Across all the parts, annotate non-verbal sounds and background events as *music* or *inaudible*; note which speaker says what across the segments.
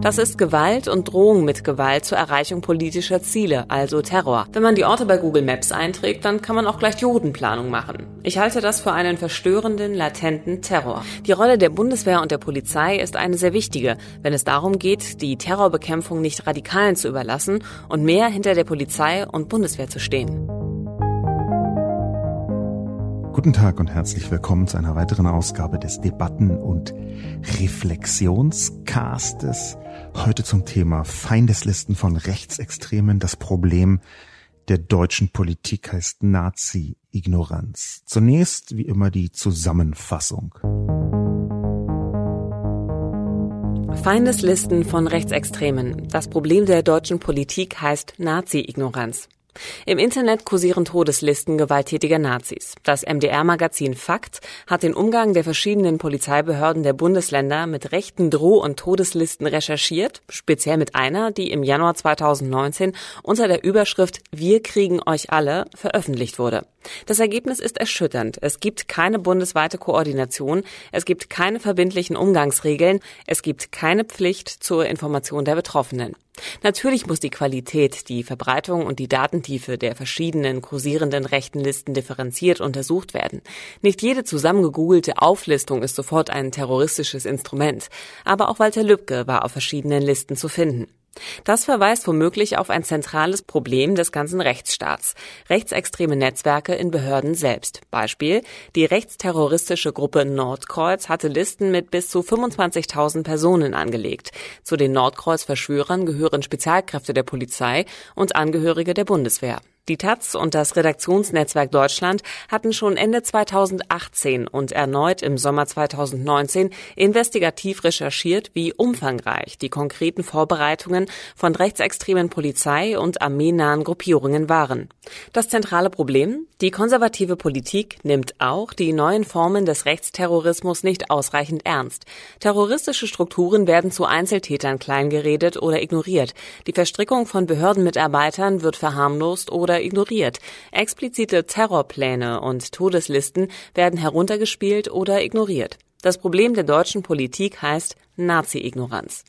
Speaker 1: Das ist Gewalt und Drohung mit Gewalt zur Erreichung politischer Ziele, also Terror. Wenn man die Orte bei Google Maps einträgt, dann kann man auch gleich die Routenplanung machen. Ich halte das für einen verstörenden, latenten Terror. Die Rolle der Bundeswehr und der Polizei ist eine sehr wichtige, wenn es darum geht, die Terrorbekämpfung nicht Radikalen zu überlassen und mehr hinter der Polizei und Bundeswehr zu stehen.
Speaker 2: Guten Tag und herzlich willkommen zu einer weiteren Ausgabe des Debatten- und Reflexionscastes. Heute zum Thema Feindeslisten von Rechtsextremen. Das Problem der deutschen Politik heißt Nazi-Ignoranz. Zunächst wie immer die Zusammenfassung.
Speaker 1: Feindeslisten von Rechtsextremen. Das Problem der deutschen Politik heißt Nazi-Ignoranz. Im Internet kursieren Todeslisten gewalttätiger Nazis. Das MDR-Magazin Fakt hat den Umgang der verschiedenen Polizeibehörden der Bundesländer mit rechten Droh- und Todeslisten recherchiert, speziell mit einer, die im Januar 2019 unter der Überschrift Wir kriegen euch alle veröffentlicht wurde. Das Ergebnis ist erschütternd. Es gibt keine bundesweite Koordination, es gibt keine verbindlichen Umgangsregeln, es gibt keine Pflicht zur Information der Betroffenen. Natürlich muss die Qualität, die Verbreitung und die Datentiefe der verschiedenen kursierenden rechten Listen differenziert untersucht werden. Nicht jede zusammengegoogelte Auflistung ist sofort ein terroristisches Instrument, aber auch Walter Lübcke war auf verschiedenen Listen zu finden. Das verweist womöglich auf ein zentrales Problem des ganzen Rechtsstaats. Rechtsextreme Netzwerke in Behörden selbst. Beispiel, die rechtsterroristische Gruppe Nordkreuz hatte Listen mit bis zu 25.000 Personen angelegt. Zu den Nordkreuz-Verschwörern gehören Spezialkräfte der Polizei und Angehörige der Bundeswehr. Die Taz und das Redaktionsnetzwerk Deutschland hatten schon Ende 2018 und erneut im Sommer 2019 investigativ recherchiert, wie umfangreich die konkreten Vorbereitungen von rechtsextremen Polizei und armeenahen Gruppierungen waren. Das zentrale Problem? Die konservative Politik nimmt auch die neuen Formen des Rechtsterrorismus nicht ausreichend ernst. Terroristische Strukturen werden zu Einzeltätern kleingeredet oder ignoriert. Die Verstrickung von Behördenmitarbeitern wird verharmlost oder oder ignoriert. Explizite Terrorpläne und Todeslisten werden heruntergespielt oder ignoriert. Das Problem der deutschen Politik heißt Nazi-Ignoranz.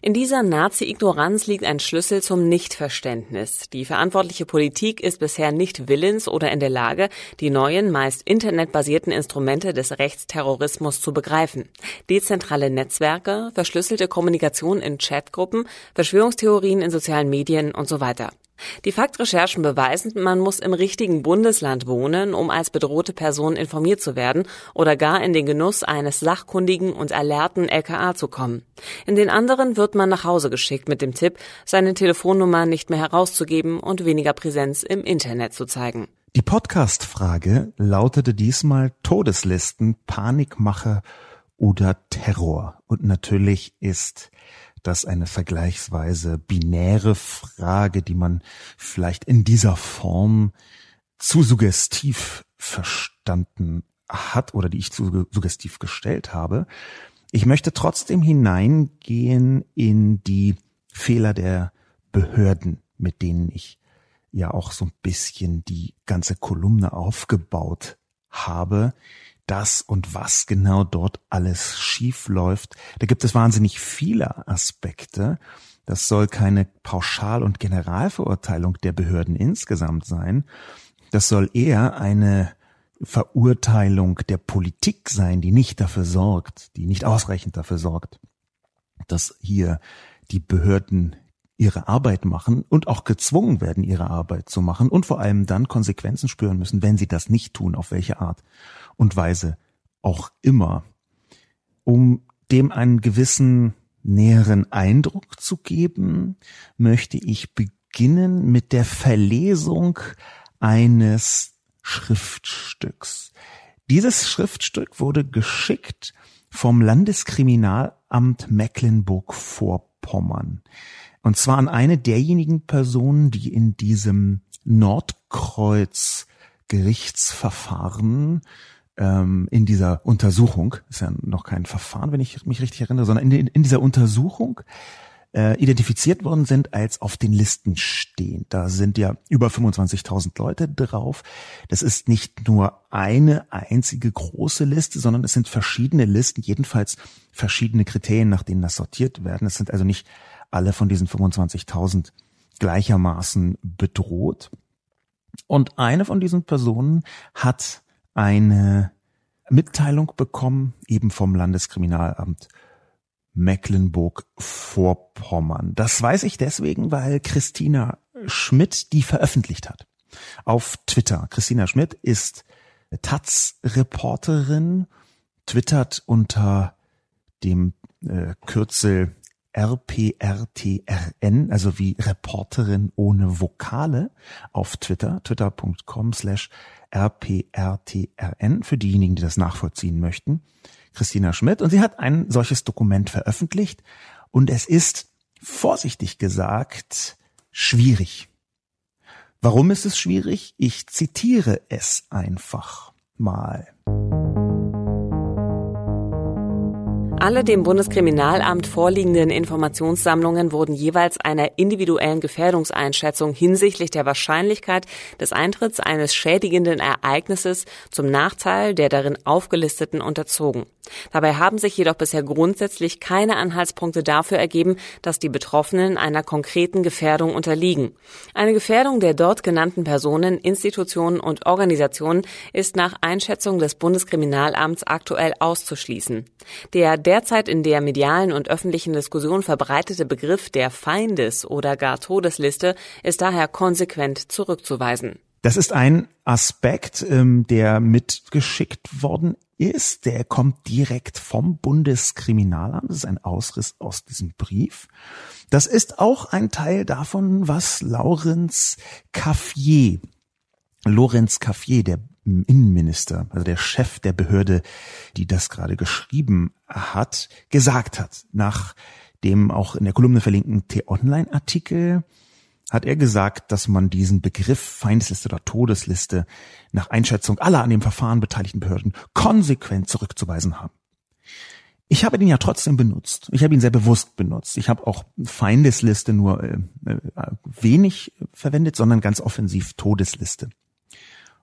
Speaker 1: In dieser Nazi-Ignoranz liegt ein Schlüssel zum Nichtverständnis. Die verantwortliche Politik ist bisher nicht willens oder in der Lage, die neuen, meist internetbasierten Instrumente des Rechtsterrorismus zu begreifen. Dezentrale Netzwerke, verschlüsselte Kommunikation in Chatgruppen, Verschwörungstheorien in sozialen Medien und so weiter. Die Faktrecherchen beweisen, man muss im richtigen Bundesland wohnen, um als bedrohte Person informiert zu werden oder gar in den Genuss eines sachkundigen und alerten LKA zu kommen. In den anderen wird man nach Hause geschickt mit dem Tipp, seine Telefonnummer nicht mehr herauszugeben und weniger Präsenz im Internet zu zeigen.
Speaker 2: Die Podcast-Frage lautete diesmal Todeslisten, Panikmache oder Terror. Und natürlich ist das eine vergleichsweise binäre Frage, die man vielleicht in dieser Form zu suggestiv verstanden hat oder die ich zu suggestiv gestellt habe. Ich möchte trotzdem hineingehen in die Fehler der Behörden, mit denen ich ja auch so ein bisschen die ganze Kolumne aufgebaut habe, das und was genau dort alles schief läuft. Da gibt es wahnsinnig viele Aspekte. Das soll keine Pauschal- und Generalverurteilung der Behörden insgesamt sein. Das soll eher eine Verurteilung der Politik sein, die nicht dafür sorgt, die nicht ausreichend dafür sorgt, dass hier die Behörden ihre Arbeit machen und auch gezwungen werden, ihre Arbeit zu machen und vor allem dann Konsequenzen spüren müssen, wenn sie das nicht tun, auf welche Art und Weise auch immer, um dem einen gewissen näheren Eindruck zu geben, möchte ich beginnen mit der Verlesung eines Schriftstücks. Dieses Schriftstück wurde geschickt vom Landeskriminalamt Mecklenburg-Vorpommern. Und zwar an eine derjenigen Personen, die in diesem Nordkreuz Gerichtsverfahren ähm, in dieser Untersuchung, ist ja noch kein Verfahren, wenn ich mich richtig erinnere, sondern in, in dieser Untersuchung äh, identifiziert worden sind, als auf den Listen stehen. Da sind ja über 25.000 Leute drauf. Das ist nicht nur eine einzige große Liste, sondern es sind verschiedene Listen, jedenfalls verschiedene Kriterien, nach denen das sortiert werden. Es sind also nicht alle von diesen 25.000 gleichermaßen bedroht. Und eine von diesen Personen hat eine Mitteilung bekommen, eben vom Landeskriminalamt Mecklenburg-Vorpommern. Das weiß ich deswegen, weil Christina Schmidt die veröffentlicht hat. Auf Twitter. Christina Schmidt ist Taz-Reporterin, twittert unter dem äh, Kürzel RPRTRN, also wie Reporterin ohne Vokale auf Twitter, twitter.com slash RPRTRN, für diejenigen, die das nachvollziehen möchten. Christina Schmidt, und sie hat ein solches Dokument veröffentlicht, und es ist, vorsichtig gesagt, schwierig. Warum ist es schwierig? Ich zitiere es einfach mal.
Speaker 1: Alle dem Bundeskriminalamt vorliegenden Informationssammlungen wurden jeweils einer individuellen Gefährdungseinschätzung hinsichtlich der Wahrscheinlichkeit des Eintritts eines schädigenden Ereignisses zum Nachteil der darin aufgelisteten unterzogen. Dabei haben sich jedoch bisher grundsätzlich keine Anhaltspunkte dafür ergeben, dass die Betroffenen einer konkreten Gefährdung unterliegen. Eine Gefährdung der dort genannten Personen, Institutionen und Organisationen ist nach Einschätzung des Bundeskriminalamts aktuell auszuschließen. Der derzeit in der medialen und öffentlichen Diskussion verbreitete Begriff der Feindes- oder gar Todesliste ist daher konsequent zurückzuweisen.
Speaker 2: Das ist ein Aspekt, ähm, der mitgeschickt worden ist. Der kommt direkt vom Bundeskriminalamt. Das ist ein Ausriss aus diesem Brief. Das ist auch ein Teil davon, was Laurenz Caffier, Lorenz Caffier, der Innenminister, also der Chef der Behörde, die das gerade geschrieben hat, gesagt hat. Nach dem auch in der Kolumne verlinkten T-Online-Artikel hat er gesagt, dass man diesen Begriff Feindesliste oder Todesliste nach Einschätzung aller an dem Verfahren beteiligten Behörden konsequent zurückzuweisen haben. Ich habe den ja trotzdem benutzt. Ich habe ihn sehr bewusst benutzt. Ich habe auch Feindesliste nur äh, äh, wenig verwendet, sondern ganz offensiv Todesliste.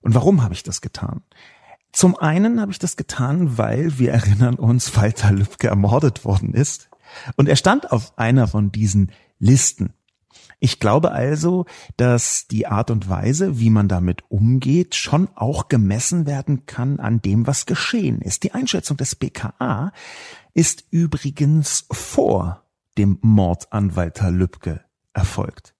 Speaker 2: Und warum habe ich das getan? Zum einen habe ich das getan, weil wir erinnern uns, Walter Lübcke ermordet worden ist. Und er stand auf einer von diesen Listen. Ich glaube also, dass die Art und Weise, wie man damit umgeht, schon auch gemessen werden kann an dem, was geschehen ist. Die Einschätzung des BKA ist übrigens vor dem Mord an Walter Lübcke erfolgt.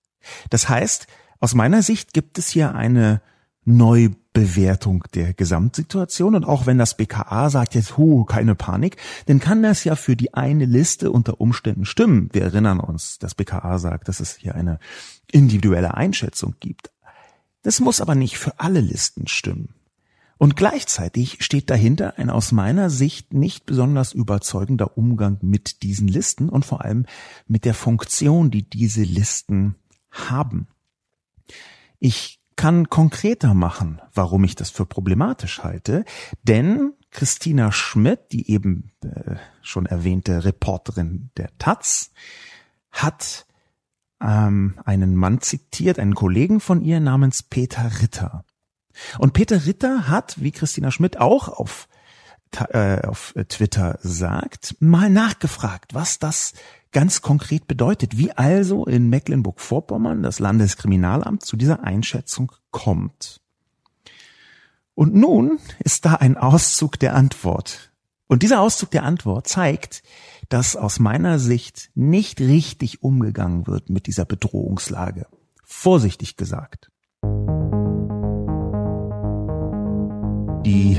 Speaker 2: Das heißt, aus meiner Sicht gibt es hier eine Neubewertung der Gesamtsituation. Und auch wenn das BKA sagt jetzt, hu, keine Panik, dann kann das ja für die eine Liste unter Umständen stimmen. Wir erinnern uns, das BKA sagt, dass es hier eine individuelle Einschätzung gibt. Das muss aber nicht für alle Listen stimmen. Und gleichzeitig steht dahinter ein aus meiner Sicht nicht besonders überzeugender Umgang mit diesen Listen und vor allem mit der Funktion, die diese Listen haben. Ich kann konkreter machen, warum ich das für problematisch halte, denn Christina Schmidt, die eben äh, schon erwähnte Reporterin der Taz, hat ähm, einen Mann zitiert, einen Kollegen von ihr namens Peter Ritter. Und Peter Ritter hat, wie Christina Schmidt auch auf, äh, auf Twitter sagt, mal nachgefragt, was das ganz konkret bedeutet, wie also in Mecklenburg-Vorpommern das Landeskriminalamt zu dieser Einschätzung kommt. Und nun ist da ein Auszug der Antwort. Und dieser Auszug der Antwort zeigt, dass aus meiner Sicht nicht richtig umgegangen wird mit dieser Bedrohungslage. Vorsichtig gesagt. Die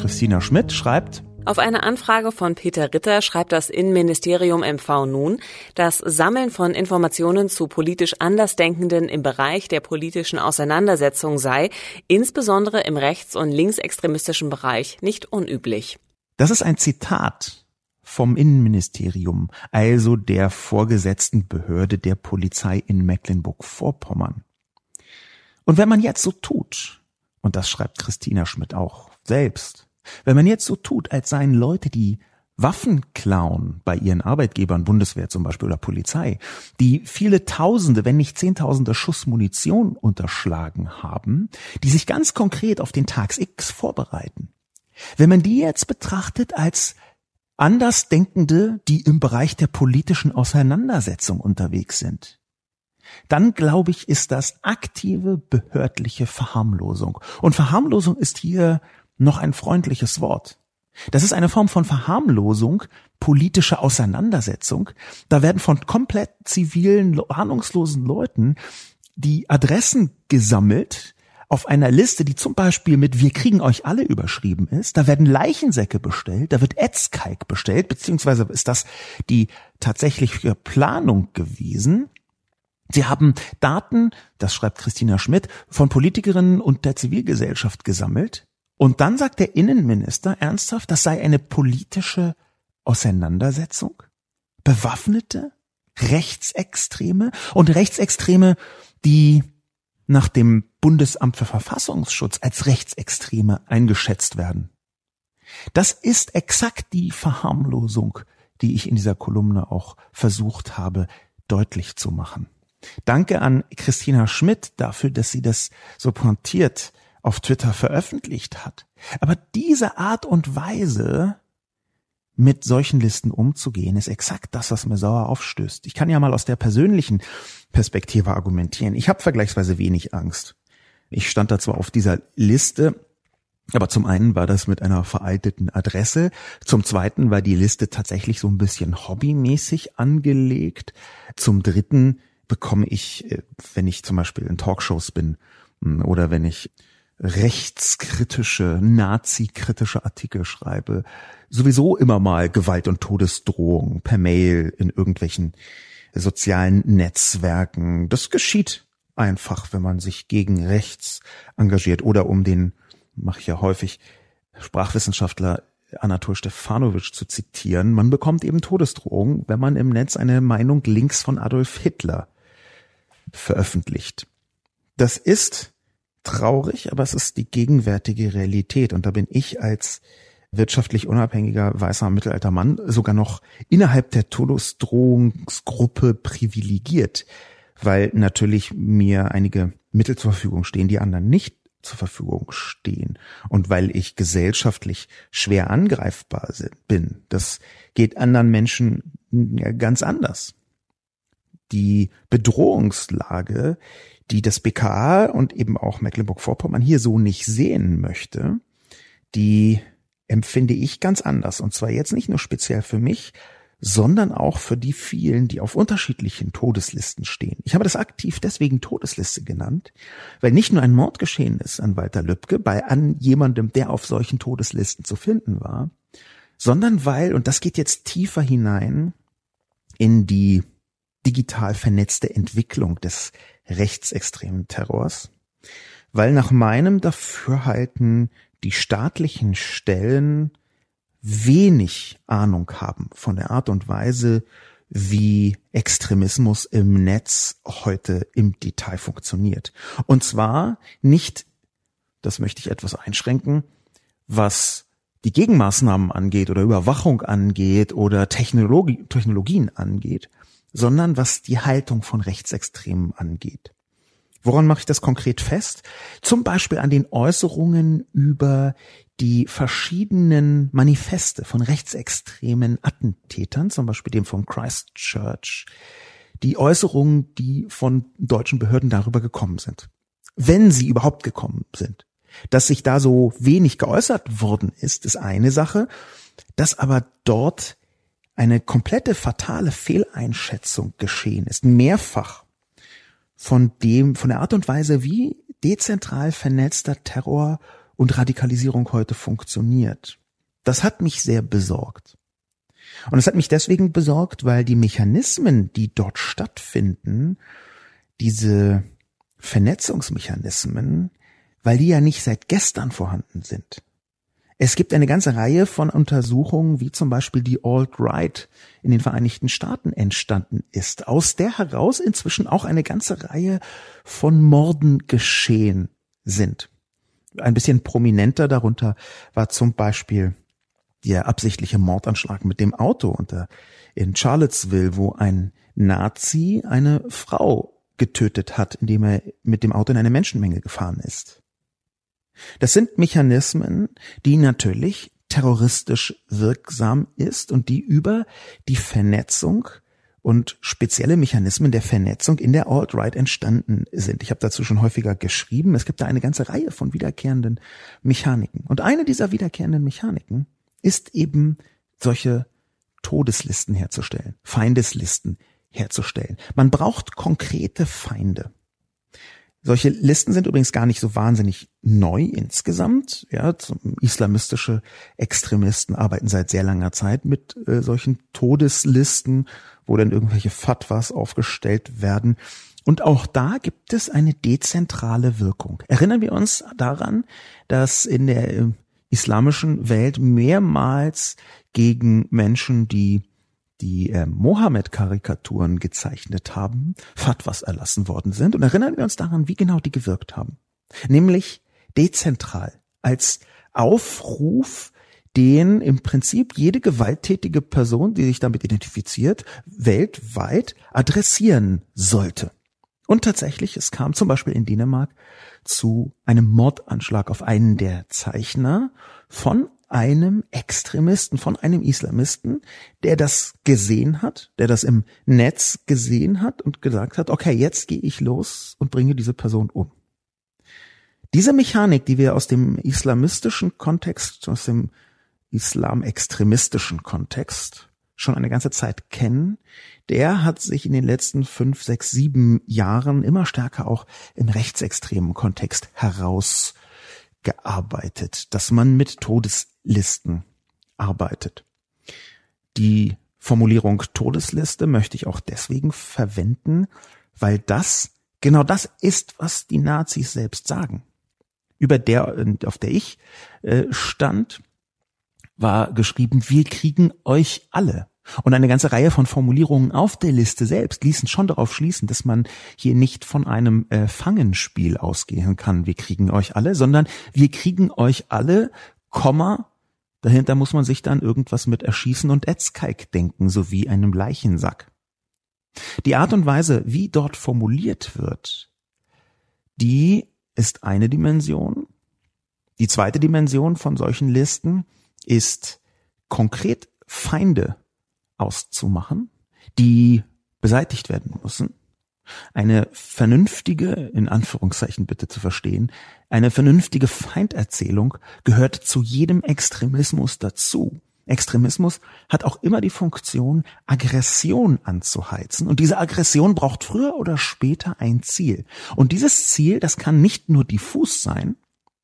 Speaker 2: Christina Schmidt schreibt,
Speaker 1: auf eine Anfrage von Peter Ritter schreibt das Innenministerium MV nun, das Sammeln von Informationen zu politisch Andersdenkenden im Bereich der politischen Auseinandersetzung sei, insbesondere im rechts- und linksextremistischen Bereich, nicht unüblich.
Speaker 2: Das ist ein Zitat vom Innenministerium, also der vorgesetzten Behörde der Polizei in Mecklenburg-Vorpommern. Und wenn man jetzt so tut, und das schreibt Christina Schmidt auch selbst, wenn man jetzt so tut, als seien Leute, die Waffen klauen bei ihren Arbeitgebern, Bundeswehr zum Beispiel oder Polizei, die viele Tausende, wenn nicht Zehntausende Schuss Munition unterschlagen haben, die sich ganz konkret auf den Tags X vorbereiten. Wenn man die jetzt betrachtet als Andersdenkende, die im Bereich der politischen Auseinandersetzung unterwegs sind, dann glaube ich, ist das aktive behördliche Verharmlosung. Und Verharmlosung ist hier noch ein freundliches Wort. Das ist eine Form von Verharmlosung, politische Auseinandersetzung. Da werden von komplett zivilen, ahnungslosen Leuten die Adressen gesammelt auf einer Liste, die zum Beispiel mit Wir kriegen euch alle überschrieben ist. Da werden Leichensäcke bestellt, da wird Etzkalk bestellt, beziehungsweise ist das die tatsächliche Planung gewesen. Sie haben Daten, das schreibt Christina Schmidt, von Politikerinnen und der Zivilgesellschaft gesammelt. Und dann sagt der Innenminister ernsthaft, das sei eine politische Auseinandersetzung? Bewaffnete? Rechtsextreme? Und Rechtsextreme, die nach dem Bundesamt für Verfassungsschutz als Rechtsextreme eingeschätzt werden. Das ist exakt die Verharmlosung, die ich in dieser Kolumne auch versucht habe deutlich zu machen. Danke an Christina Schmidt dafür, dass sie das so pointiert auf Twitter veröffentlicht hat. Aber diese Art und Weise, mit solchen Listen umzugehen, ist exakt das, was mir sauer aufstößt. Ich kann ja mal aus der persönlichen Perspektive argumentieren. Ich habe vergleichsweise wenig Angst. Ich stand da zwar auf dieser Liste, aber zum einen war das mit einer veralteten Adresse, zum zweiten war die Liste tatsächlich so ein bisschen hobbymäßig angelegt, zum dritten bekomme ich, äh, wenn ich zum Beispiel in Talkshows bin hm, oder wenn ich rechtskritische, nazi-kritische Artikel schreibe, sowieso immer mal Gewalt und Todesdrohungen per Mail in irgendwelchen sozialen Netzwerken. Das geschieht einfach, wenn man sich gegen rechts engagiert oder um den, mache ich ja häufig, Sprachwissenschaftler Anatol Stefanovic zu zitieren, man bekommt eben Todesdrohungen, wenn man im Netz eine Meinung links von Adolf Hitler veröffentlicht. Das ist traurig, aber es ist die gegenwärtige Realität. Und da bin ich als wirtschaftlich unabhängiger weißer mittelalter Mann sogar noch innerhalb der Todesdrohungsgruppe privilegiert, weil natürlich mir einige Mittel zur Verfügung stehen, die anderen nicht zur Verfügung stehen und weil ich gesellschaftlich schwer angreifbar bin. Das geht anderen Menschen ganz anders die Bedrohungslage, die das BKA und eben auch Mecklenburg-Vorpommern hier so nicht sehen möchte, die empfinde ich ganz anders. Und zwar jetzt nicht nur speziell für mich, sondern auch für die vielen, die auf unterschiedlichen Todeslisten stehen. Ich habe das aktiv deswegen Todesliste genannt, weil nicht nur ein Mord geschehen ist an Walter Lübcke, bei an jemandem, der auf solchen Todeslisten zu finden war, sondern weil, und das geht jetzt tiefer hinein in die digital vernetzte Entwicklung des rechtsextremen Terrors, weil nach meinem Dafürhalten die staatlichen Stellen wenig Ahnung haben von der Art und Weise, wie Extremismus im Netz heute im Detail funktioniert. Und zwar nicht, das möchte ich etwas einschränken, was die Gegenmaßnahmen angeht oder Überwachung angeht oder Technologie, Technologien angeht, sondern was die Haltung von Rechtsextremen angeht. Woran mache ich das konkret fest? Zum Beispiel an den Äußerungen über die verschiedenen Manifeste von rechtsextremen Attentätern, zum Beispiel dem von Christchurch, die Äußerungen, die von deutschen Behörden darüber gekommen sind. Wenn sie überhaupt gekommen sind. Dass sich da so wenig geäußert worden ist, ist eine Sache. Dass aber dort eine komplette fatale Fehleinschätzung geschehen ist, mehrfach von dem, von der Art und Weise, wie dezentral vernetzter Terror und Radikalisierung heute funktioniert. Das hat mich sehr besorgt. Und es hat mich deswegen besorgt, weil die Mechanismen, die dort stattfinden, diese Vernetzungsmechanismen, weil die ja nicht seit gestern vorhanden sind. Es gibt eine ganze Reihe von Untersuchungen, wie zum Beispiel die Alt-Right in den Vereinigten Staaten entstanden ist, aus der heraus inzwischen auch eine ganze Reihe von Morden geschehen sind. Ein bisschen prominenter darunter war zum Beispiel der absichtliche Mordanschlag mit dem Auto unter in Charlottesville, wo ein Nazi eine Frau getötet hat, indem er mit dem Auto in eine Menschenmenge gefahren ist. Das sind Mechanismen, die natürlich terroristisch wirksam ist und die über die Vernetzung und spezielle Mechanismen der Vernetzung in der Alt-Right entstanden sind. Ich habe dazu schon häufiger geschrieben. Es gibt da eine ganze Reihe von wiederkehrenden Mechaniken. Und eine dieser wiederkehrenden Mechaniken ist eben solche Todeslisten herzustellen, Feindeslisten herzustellen. Man braucht konkrete Feinde. Solche Listen sind übrigens gar nicht so wahnsinnig neu insgesamt. Ja, islamistische Extremisten arbeiten seit sehr langer Zeit mit äh, solchen Todeslisten, wo dann irgendwelche Fatwas aufgestellt werden. Und auch da gibt es eine dezentrale Wirkung. Erinnern wir uns daran, dass in der äh, islamischen Welt mehrmals gegen Menschen, die die äh, Mohammed-Karikaturen gezeichnet haben, Fatwas erlassen worden sind. Und erinnern wir uns daran, wie genau die gewirkt haben. Nämlich dezentral, als Aufruf, den im Prinzip jede gewalttätige Person, die sich damit identifiziert, weltweit adressieren sollte. Und tatsächlich, es kam zum Beispiel in Dänemark zu einem Mordanschlag auf einen der Zeichner von einem Extremisten, von einem Islamisten, der das gesehen hat, der das im Netz gesehen hat und gesagt hat, okay, jetzt gehe ich los und bringe diese Person um. Diese Mechanik, die wir aus dem islamistischen Kontext, aus dem islamextremistischen Kontext schon eine ganze Zeit kennen, der hat sich in den letzten fünf, sechs, sieben Jahren immer stärker auch im rechtsextremen Kontext heraus gearbeitet, dass man mit Todeslisten arbeitet. Die Formulierung Todesliste möchte ich auch deswegen verwenden, weil das genau das ist, was die Nazis selbst sagen. Über der, auf der ich äh, stand, war geschrieben, wir kriegen euch alle. Und eine ganze Reihe von Formulierungen auf der Liste selbst ließen schon darauf schließen, dass man hier nicht von einem äh, Fangenspiel ausgehen kann, wir kriegen euch alle, sondern wir kriegen euch alle, Komma, dahinter muss man sich dann irgendwas mit Erschießen und Etzkalk denken, sowie einem Leichensack. Die Art und Weise, wie dort formuliert wird, die ist eine Dimension. Die zweite Dimension von solchen Listen ist konkret Feinde auszumachen, die beseitigt werden müssen. Eine vernünftige, in Anführungszeichen bitte zu verstehen, eine vernünftige Feinderzählung gehört zu jedem Extremismus dazu. Extremismus hat auch immer die Funktion, Aggression anzuheizen. Und diese Aggression braucht früher oder später ein Ziel. Und dieses Ziel, das kann nicht nur diffus sein,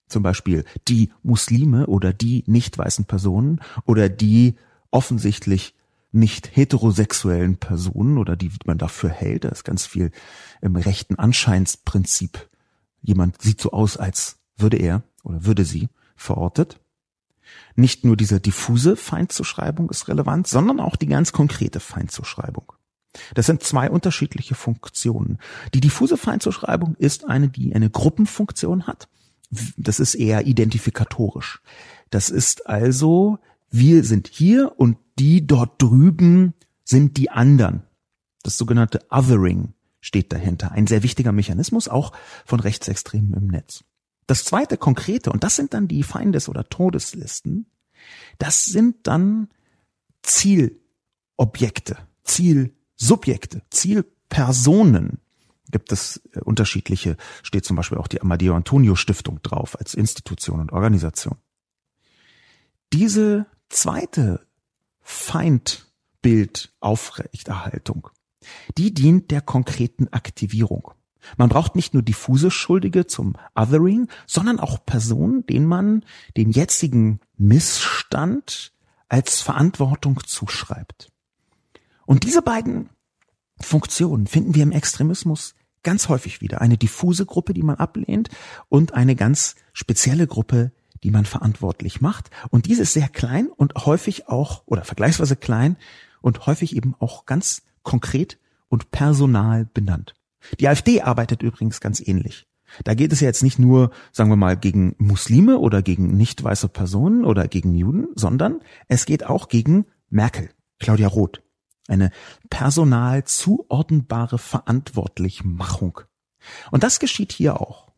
Speaker 2: zum Beispiel die Muslime oder die nicht weißen Personen oder die offensichtlich nicht heterosexuellen Personen oder die man dafür hält. Da ist ganz viel im rechten Anscheinsprinzip. Jemand sieht so aus, als würde er oder würde sie verortet. Nicht nur diese diffuse Feindzuschreibung ist relevant, sondern auch die ganz konkrete Feindzuschreibung. Das sind zwei unterschiedliche Funktionen. Die diffuse Feindzuschreibung ist eine, die eine Gruppenfunktion hat. Das ist eher identifikatorisch. Das ist also wir sind hier und die dort drüben sind die anderen. Das sogenannte Othering steht dahinter. Ein sehr wichtiger Mechanismus, auch von Rechtsextremen im Netz. Das zweite konkrete, und das sind dann die Feindes- oder Todeslisten, das sind dann Zielobjekte, Zielsubjekte, Zielpersonen. Gibt es äh, unterschiedliche, steht zum Beispiel auch die Amadeo Antonio Stiftung drauf als Institution und Organisation. Diese zweite Feindbildaufrechterhaltung, die dient der konkreten Aktivierung. Man braucht nicht nur diffuse Schuldige zum Othering, sondern auch Personen, denen man den jetzigen Missstand als Verantwortung zuschreibt. Und diese beiden Funktionen finden wir im Extremismus ganz häufig wieder. Eine diffuse Gruppe, die man ablehnt und eine ganz spezielle Gruppe, die man verantwortlich macht. Und diese ist sehr klein und häufig auch, oder vergleichsweise klein und häufig eben auch ganz konkret und personal benannt. Die AfD arbeitet übrigens ganz ähnlich. Da geht es ja jetzt nicht nur, sagen wir mal, gegen Muslime oder gegen nicht weiße Personen oder gegen Juden, sondern es geht auch gegen Merkel, Claudia Roth. Eine personal zuordnbare Verantwortlichmachung. Und das geschieht hier auch.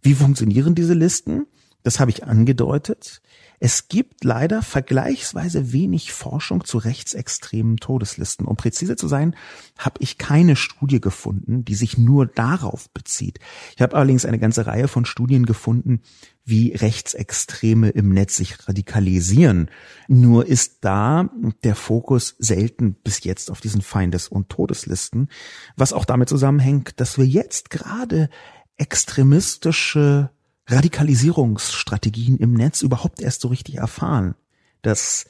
Speaker 2: Wie funktionieren diese Listen? Das habe ich angedeutet. Es gibt leider vergleichsweise wenig Forschung zu rechtsextremen Todeslisten. Um präzise zu sein, habe ich keine Studie gefunden, die sich nur darauf bezieht. Ich habe allerdings eine ganze Reihe von Studien gefunden, wie Rechtsextreme im Netz sich radikalisieren. Nur ist da der Fokus selten bis jetzt auf diesen Feindes- und Todeslisten, was auch damit zusammenhängt, dass wir jetzt gerade extremistische Radikalisierungsstrategien im Netz überhaupt erst so richtig erfahren. Das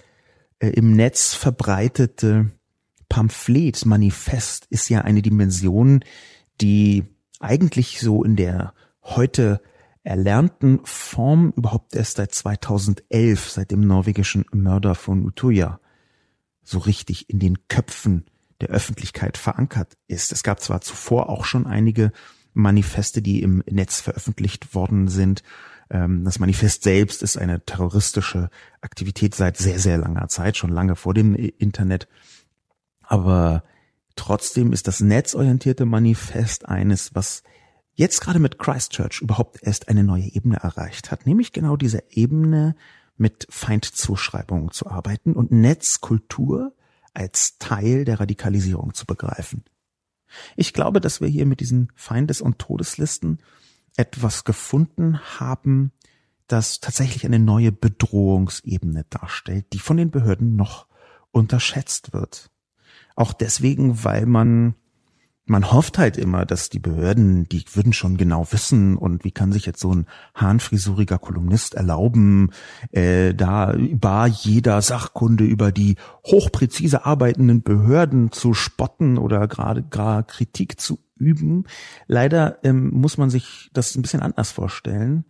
Speaker 2: äh, im Netz verbreitete Pamphlet, Manifest ist ja eine Dimension, die eigentlich so in der heute erlernten Form überhaupt erst seit 2011, seit dem norwegischen Mörder von Utøya, so richtig in den Köpfen der Öffentlichkeit verankert ist. Es gab zwar zuvor auch schon einige Manifeste, die im Netz veröffentlicht worden sind. Ähm, das Manifest selbst ist eine terroristische Aktivität seit sehr, sehr langer Zeit, schon lange vor dem Internet. Aber trotzdem ist das netzorientierte Manifest eines, was jetzt gerade mit Christchurch überhaupt erst eine neue Ebene erreicht hat, nämlich genau diese Ebene mit Feindzuschreibungen zu arbeiten und Netzkultur als Teil der Radikalisierung zu begreifen. Ich glaube, dass wir hier mit diesen Feindes- und Todeslisten etwas gefunden haben, das tatsächlich eine neue Bedrohungsebene darstellt, die von den Behörden noch unterschätzt wird. Auch deswegen, weil man man hofft halt immer, dass die Behörden, die würden schon genau wissen und wie kann sich jetzt so ein hahnfrisuriger Kolumnist erlauben, äh, da über jeder Sachkunde über die hochpräzise arbeitenden Behörden zu spotten oder gerade gar Kritik zu üben. Leider ähm, muss man sich das ein bisschen anders vorstellen.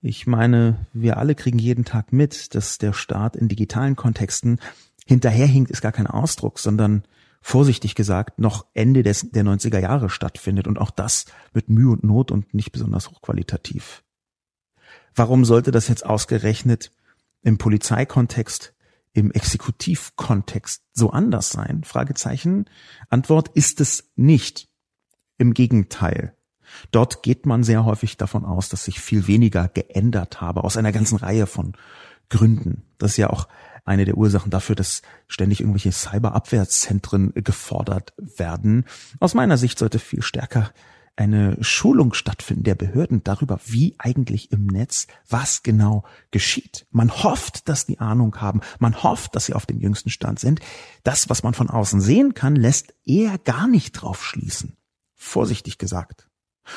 Speaker 2: Ich meine, wir alle kriegen jeden Tag mit, dass der Staat in digitalen Kontexten hinterherhinkt, ist gar kein Ausdruck, sondern vorsichtig gesagt noch Ende des, der 90er Jahre stattfindet und auch das mit Mühe und Not und nicht besonders hochqualitativ. Warum sollte das jetzt ausgerechnet im Polizeikontext, im Exekutivkontext so anders sein? Fragezeichen. Antwort ist es nicht. Im Gegenteil. Dort geht man sehr häufig davon aus, dass sich viel weniger geändert habe, aus einer ganzen Reihe von Gründen. Das ist ja auch eine der Ursachen dafür, dass ständig irgendwelche Cyberabwehrzentren gefordert werden. Aus meiner Sicht sollte viel stärker eine Schulung stattfinden der Behörden darüber, wie eigentlich im Netz was genau geschieht. Man hofft, dass die Ahnung haben, man hofft, dass sie auf dem jüngsten Stand sind. Das, was man von außen sehen kann, lässt eher gar nicht drauf schließen. Vorsichtig gesagt.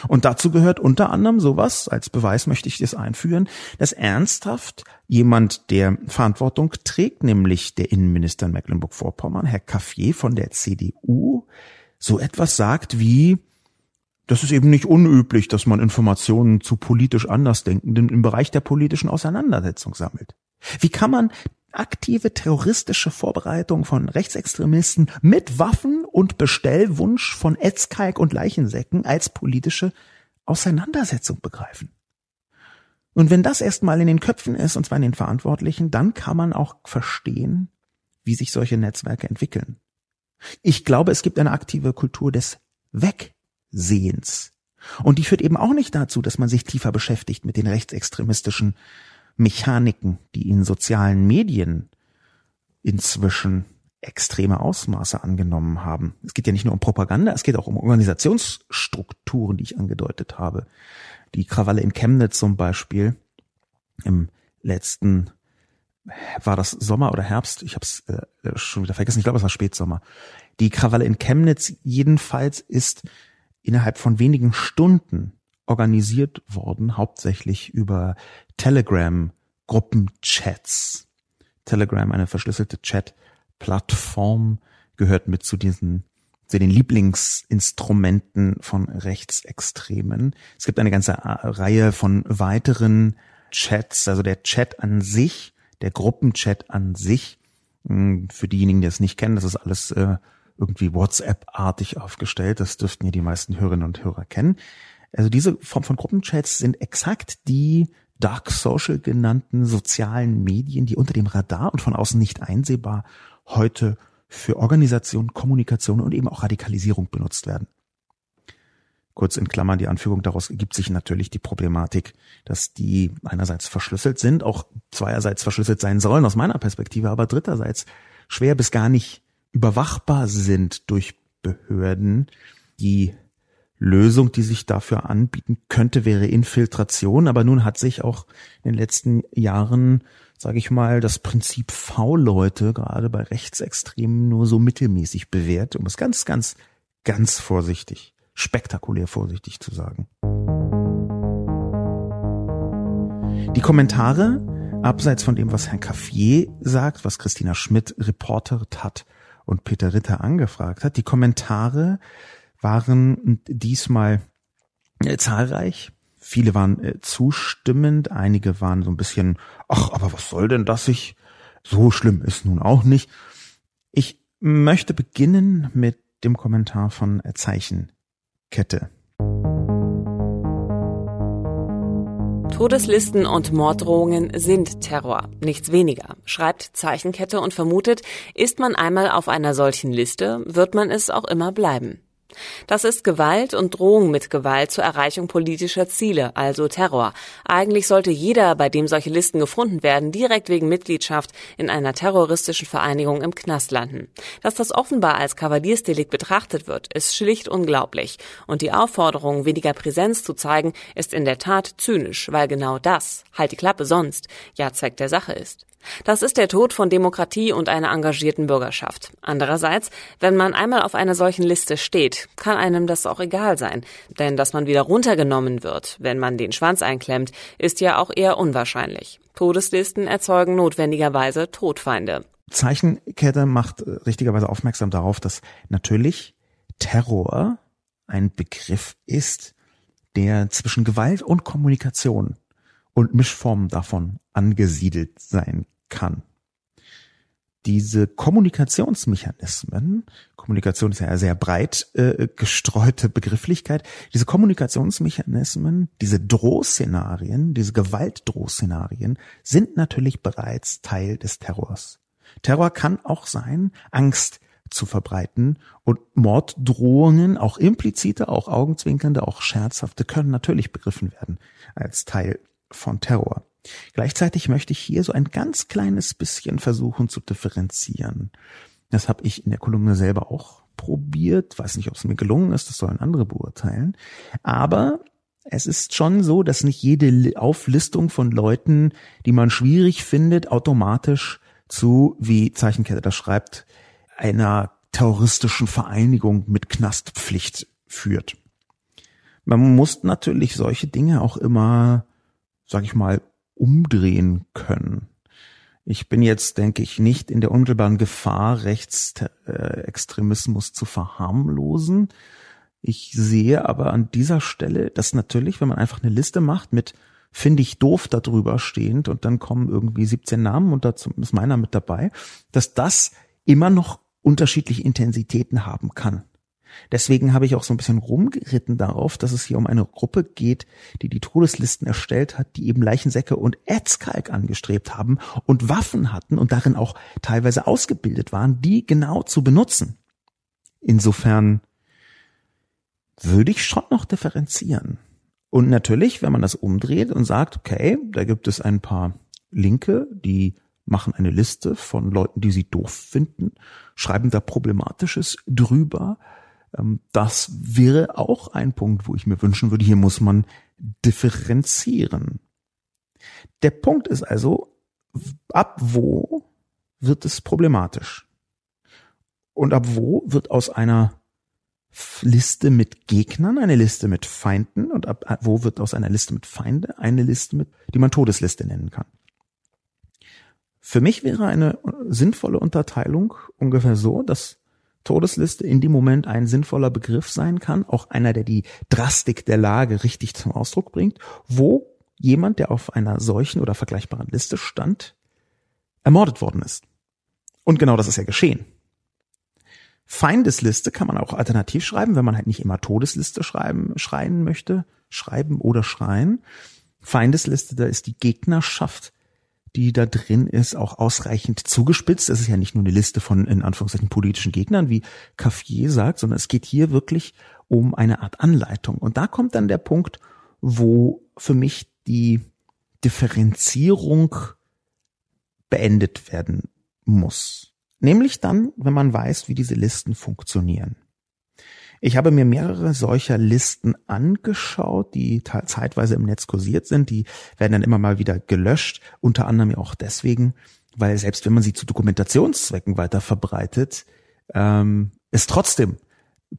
Speaker 2: Und dazu gehört unter anderem sowas, als Beweis möchte ich das einführen, dass ernsthaft jemand, der Verantwortung trägt, nämlich der Innenminister in Mecklenburg-Vorpommern, Herr Caffier von der CDU, so etwas sagt wie, das ist eben nicht unüblich, dass man Informationen zu politisch Andersdenkenden im Bereich der politischen Auseinandersetzung sammelt. Wie kann man aktive terroristische Vorbereitung von Rechtsextremisten mit Waffen und Bestellwunsch von Etzkalk und Leichensäcken als politische Auseinandersetzung begreifen. Und wenn das erstmal in den Köpfen ist, und zwar in den Verantwortlichen, dann kann man auch verstehen, wie sich solche Netzwerke entwickeln. Ich glaube, es gibt eine aktive Kultur des Wegsehens. Und die führt eben auch nicht dazu, dass man sich tiefer beschäftigt mit den rechtsextremistischen Mechaniken, die in sozialen Medien inzwischen extreme Ausmaße angenommen haben. Es geht ja nicht nur um Propaganda, es geht auch um Organisationsstrukturen, die ich angedeutet habe. Die Krawalle in Chemnitz zum Beispiel im letzten war das Sommer oder Herbst? Ich habe es äh, schon wieder vergessen. Ich glaube, es war Spätsommer. Die Krawalle in Chemnitz jedenfalls ist innerhalb von wenigen Stunden organisiert worden, hauptsächlich über Telegram-Gruppenchats. Telegram, eine verschlüsselte Chat-Plattform, gehört mit zu diesen zu den Lieblingsinstrumenten von Rechtsextremen. Es gibt eine ganze Reihe von weiteren Chats, also der Chat an sich, der Gruppenchat an sich. Hm, für diejenigen, die es nicht kennen, das ist alles äh, irgendwie WhatsApp-artig aufgestellt. Das dürften ja die meisten Hörerinnen und Hörer kennen. Also diese Form von Gruppenchats sind exakt die Dark Social genannten sozialen Medien, die unter dem Radar und von außen nicht einsehbar heute für Organisation, Kommunikation und eben auch Radikalisierung benutzt werden. Kurz in Klammern die Anführung, daraus ergibt sich natürlich die Problematik, dass die einerseits verschlüsselt sind, auch zweierseits verschlüsselt sein sollen aus meiner Perspektive, aber dritterseits schwer bis gar nicht überwachbar sind durch Behörden. Die Lösung, die sich dafür anbieten könnte, wäre Infiltration, aber nun hat sich auch in den letzten Jahren sage ich mal, das Prinzip V-Leute gerade bei Rechtsextremen nur so mittelmäßig bewährt, um es ganz, ganz, ganz vorsichtig, spektakulär vorsichtig zu sagen. Die Kommentare, abseits von dem, was Herr Caffier sagt, was Christina Schmidt reportert hat und Peter Ritter angefragt hat, die Kommentare waren diesmal äh, zahlreich. Viele waren äh, zustimmend, einige waren so ein bisschen, ach, aber was soll denn das? Ich, so schlimm ist nun auch nicht. Ich möchte beginnen mit dem Kommentar von Zeichenkette.
Speaker 1: Todeslisten und Morddrohungen sind Terror, nichts weniger, schreibt Zeichenkette und vermutet, ist man einmal auf einer solchen Liste, wird man es auch immer bleiben. Das ist Gewalt und Drohung mit Gewalt zur Erreichung politischer Ziele, also Terror. Eigentlich sollte jeder, bei dem solche Listen gefunden werden, direkt wegen Mitgliedschaft in einer terroristischen Vereinigung im Knast landen. Dass das offenbar als Kavaliersdelikt betrachtet wird, ist schlicht unglaublich. Und die Aufforderung, weniger Präsenz zu zeigen, ist in der Tat zynisch, weil genau das, halt die Klappe sonst, ja Zweck der Sache ist. Das ist der Tod von Demokratie und einer engagierten Bürgerschaft. Andererseits, wenn man einmal auf einer solchen Liste steht, kann einem das auch egal sein. Denn dass man wieder runtergenommen wird, wenn man den Schwanz einklemmt, ist ja auch eher unwahrscheinlich. Todeslisten erzeugen notwendigerweise Todfeinde.
Speaker 2: Zeichenkette macht äh, richtigerweise aufmerksam darauf, dass natürlich Terror ein Begriff ist, der zwischen Gewalt und Kommunikation und Mischformen davon angesiedelt sein kann. Diese Kommunikationsmechanismen, Kommunikation ist ja eine sehr breit äh, gestreute Begrifflichkeit, diese Kommunikationsmechanismen, diese Drohszenarien, diese Gewaltdrohszenarien sind natürlich bereits Teil des Terrors. Terror kann auch sein, Angst zu verbreiten und Morddrohungen, auch implizite, auch augenzwinkernde, auch scherzhafte, können natürlich begriffen werden als Teil von Terror. Gleichzeitig möchte ich hier so ein ganz kleines bisschen versuchen zu differenzieren. Das habe ich in der Kolumne selber auch probiert. Weiß nicht, ob es mir gelungen ist, das sollen andere beurteilen. Aber es ist schon so, dass nicht jede Auflistung von Leuten, die man schwierig findet, automatisch zu, wie Zeichenkette das schreibt, einer terroristischen Vereinigung mit Knastpflicht führt. Man muss natürlich solche Dinge auch immer, sag ich mal, umdrehen können. Ich bin jetzt, denke ich, nicht in der unmittelbaren Gefahr, Rechtsextremismus zu verharmlosen. Ich sehe aber an dieser Stelle, dass natürlich, wenn man einfach eine Liste macht mit finde ich doof darüber stehend und dann kommen irgendwie 17 Namen und dazu ist meiner mit dabei, dass das immer noch unterschiedliche Intensitäten haben kann. Deswegen habe ich auch so ein bisschen rumgeritten darauf, dass es hier um eine Gruppe geht, die die Todeslisten erstellt hat, die eben Leichensäcke und Erzkalk angestrebt haben und Waffen hatten und darin auch teilweise ausgebildet waren, die genau zu benutzen. Insofern würde ich schon noch differenzieren. Und natürlich, wenn man das umdreht und sagt, okay, da gibt es ein paar Linke, die machen eine Liste von Leuten, die sie doof finden, schreiben da Problematisches drüber, das wäre auch ein Punkt, wo ich mir wünschen würde, hier muss man differenzieren. Der Punkt ist also, ab wo wird es problematisch? Und ab wo wird aus einer Liste mit Gegnern eine Liste mit Feinden und ab wo wird aus einer Liste mit Feinde eine Liste mit, die man Todesliste nennen kann? Für mich wäre eine sinnvolle Unterteilung ungefähr so, dass Todesliste in dem Moment ein sinnvoller Begriff sein kann, auch einer, der die Drastik der Lage richtig zum Ausdruck bringt, wo jemand, der auf einer solchen oder vergleichbaren Liste stand, ermordet worden ist. Und genau das ist ja geschehen. Feindesliste kann man auch alternativ schreiben, wenn man halt nicht immer Todesliste schreiben, schreien möchte. schreiben oder schreien. Feindesliste, da ist die Gegnerschaft, die da drin ist, auch ausreichend zugespitzt. Es ist ja nicht nur eine Liste von, in Anführungszeichen, politischen Gegnern, wie Caffier sagt, sondern es geht hier wirklich um eine Art Anleitung. Und da kommt dann der Punkt, wo für mich die Differenzierung beendet werden muss. Nämlich dann, wenn man weiß, wie diese Listen funktionieren. Ich habe mir mehrere solcher Listen angeschaut, die zeitweise im Netz kursiert sind. Die werden dann immer mal wieder gelöscht, unter anderem auch deswegen, weil selbst wenn man sie zu Dokumentationszwecken weiter verbreitet, ähm, es trotzdem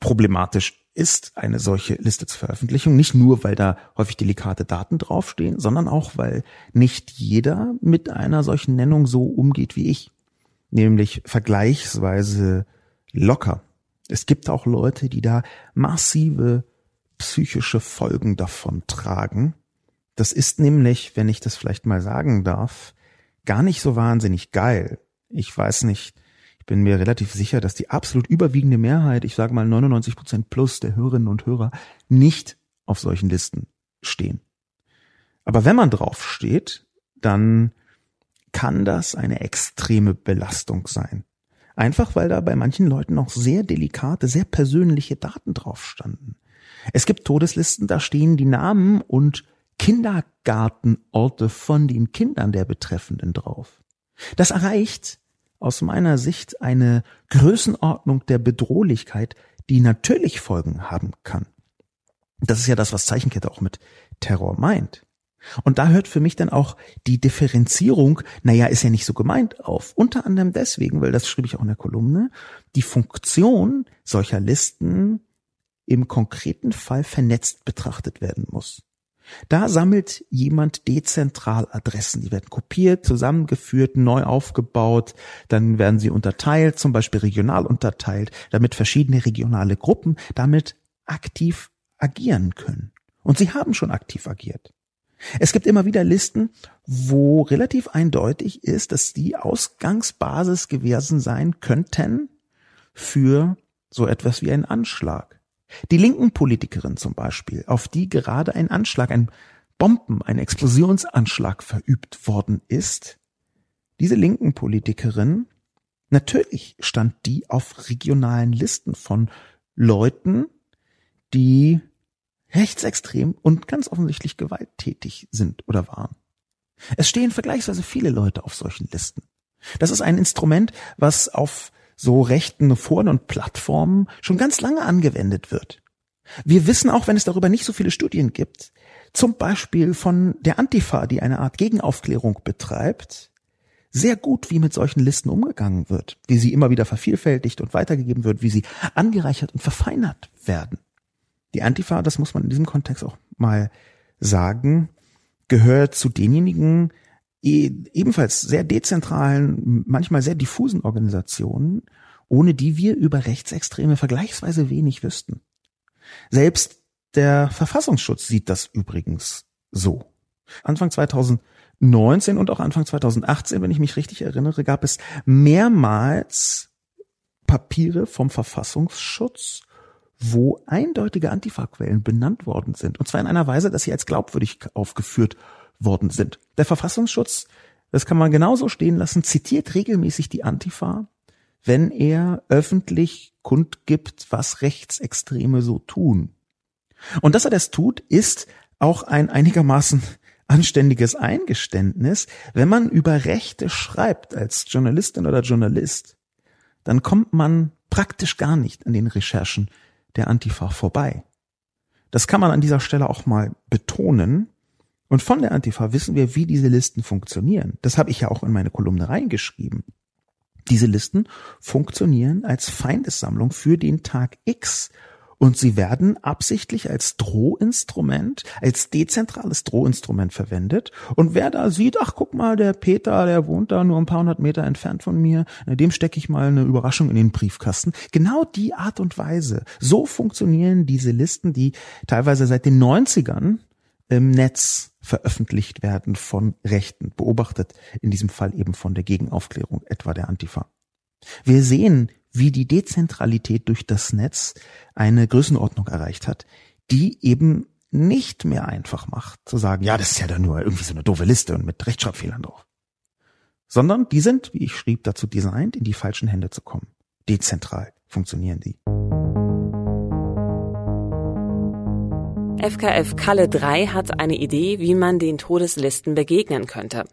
Speaker 2: problematisch ist, eine solche Liste zu veröffentlichen. Nicht nur, weil da häufig delikate Daten draufstehen, sondern auch, weil nicht jeder mit einer solchen Nennung so umgeht wie ich. Nämlich vergleichsweise locker. Es gibt auch Leute, die da massive psychische Folgen davon tragen. Das ist nämlich, wenn ich das vielleicht mal sagen darf, gar nicht so wahnsinnig geil. Ich weiß nicht, ich bin mir relativ sicher, dass die absolut überwiegende Mehrheit, ich sage mal 99 Prozent plus der Hörerinnen und Hörer, nicht auf solchen Listen stehen. Aber wenn man drauf steht, dann kann das eine extreme Belastung sein. Einfach weil da bei manchen Leuten noch sehr delikate, sehr persönliche Daten drauf standen. Es gibt Todeslisten, da stehen die Namen und Kindergartenorte von den Kindern der Betreffenden drauf. Das erreicht aus meiner Sicht eine Größenordnung der Bedrohlichkeit, die natürlich Folgen haben kann. Das ist ja das, was Zeichenkette auch mit Terror meint. Und da hört für mich dann auch die Differenzierung, naja, ist ja nicht so gemeint auf. Unter anderem deswegen, weil das schrieb ich auch in der Kolumne, die Funktion solcher Listen im konkreten Fall vernetzt betrachtet werden muss. Da sammelt jemand dezentral Adressen. Die werden kopiert, zusammengeführt, neu aufgebaut. Dann werden sie unterteilt, zum Beispiel regional unterteilt, damit verschiedene regionale Gruppen damit aktiv agieren können. Und sie haben schon aktiv agiert. Es gibt immer wieder Listen, wo relativ eindeutig ist, dass die Ausgangsbasis gewesen sein könnten für so etwas wie einen Anschlag. Die linken Politikerin zum Beispiel, auf die gerade ein Anschlag, ein Bomben, ein Explosionsanschlag verübt worden ist, diese linken Politikerin, natürlich stand die auf regionalen Listen von Leuten, die rechtsextrem und ganz offensichtlich gewalttätig sind oder waren. Es stehen vergleichsweise viele Leute auf solchen Listen. Das ist ein Instrument, was auf so rechten Foren und Plattformen schon ganz lange angewendet wird. Wir wissen auch, wenn es darüber nicht so viele Studien gibt, zum Beispiel von der Antifa, die eine Art Gegenaufklärung betreibt, sehr gut, wie mit solchen Listen umgegangen wird, wie sie immer wieder vervielfältigt und weitergegeben wird, wie sie angereichert und verfeinert werden. Die Antifa, das muss man in diesem Kontext auch mal sagen, gehört zu denjenigen e, ebenfalls sehr dezentralen, manchmal sehr diffusen Organisationen, ohne die wir über Rechtsextreme vergleichsweise wenig wüssten. Selbst der Verfassungsschutz sieht das übrigens so. Anfang 2019 und auch Anfang 2018, wenn ich mich richtig erinnere, gab es mehrmals Papiere vom Verfassungsschutz, wo eindeutige Antifa-Quellen benannt worden sind. Und zwar in einer Weise, dass sie als glaubwürdig aufgeführt worden sind. Der Verfassungsschutz, das kann man genauso stehen lassen, zitiert regelmäßig die Antifa, wenn er öffentlich kundgibt, was Rechtsextreme so tun. Und dass er das tut, ist auch ein einigermaßen anständiges Eingeständnis. Wenn man über Rechte schreibt als Journalistin oder Journalist, dann kommt man praktisch gar nicht an den Recherchen der Antifa vorbei. Das kann man an dieser Stelle auch mal betonen. Und von der Antifa wissen wir, wie diese Listen funktionieren. Das habe ich ja auch in meine Kolumne reingeschrieben. Diese Listen funktionieren als Feindessammlung für den Tag X und sie werden absichtlich als Drohinstrument, als dezentrales Drohinstrument verwendet. Und wer da sieht, ach guck mal, der Peter, der wohnt da nur ein paar hundert Meter entfernt von mir, dem stecke ich mal eine Überraschung in den Briefkasten. Genau die Art und Weise. So funktionieren diese Listen, die teilweise seit den 90ern im Netz veröffentlicht werden von Rechten, beobachtet in diesem Fall eben von der Gegenaufklärung, etwa der Antifa. Wir sehen, wie die Dezentralität durch das Netz eine Größenordnung erreicht hat, die eben nicht mehr einfach macht, zu sagen, ja, das ist ja dann nur irgendwie so eine doofe Liste und mit Rechtschreibfehlern drauf. Sondern die sind, wie ich schrieb, dazu designt, in die falschen Hände zu kommen. Dezentral funktionieren die.
Speaker 1: FKF Kalle 3 hat eine Idee, wie man den Todeslisten begegnen könnte.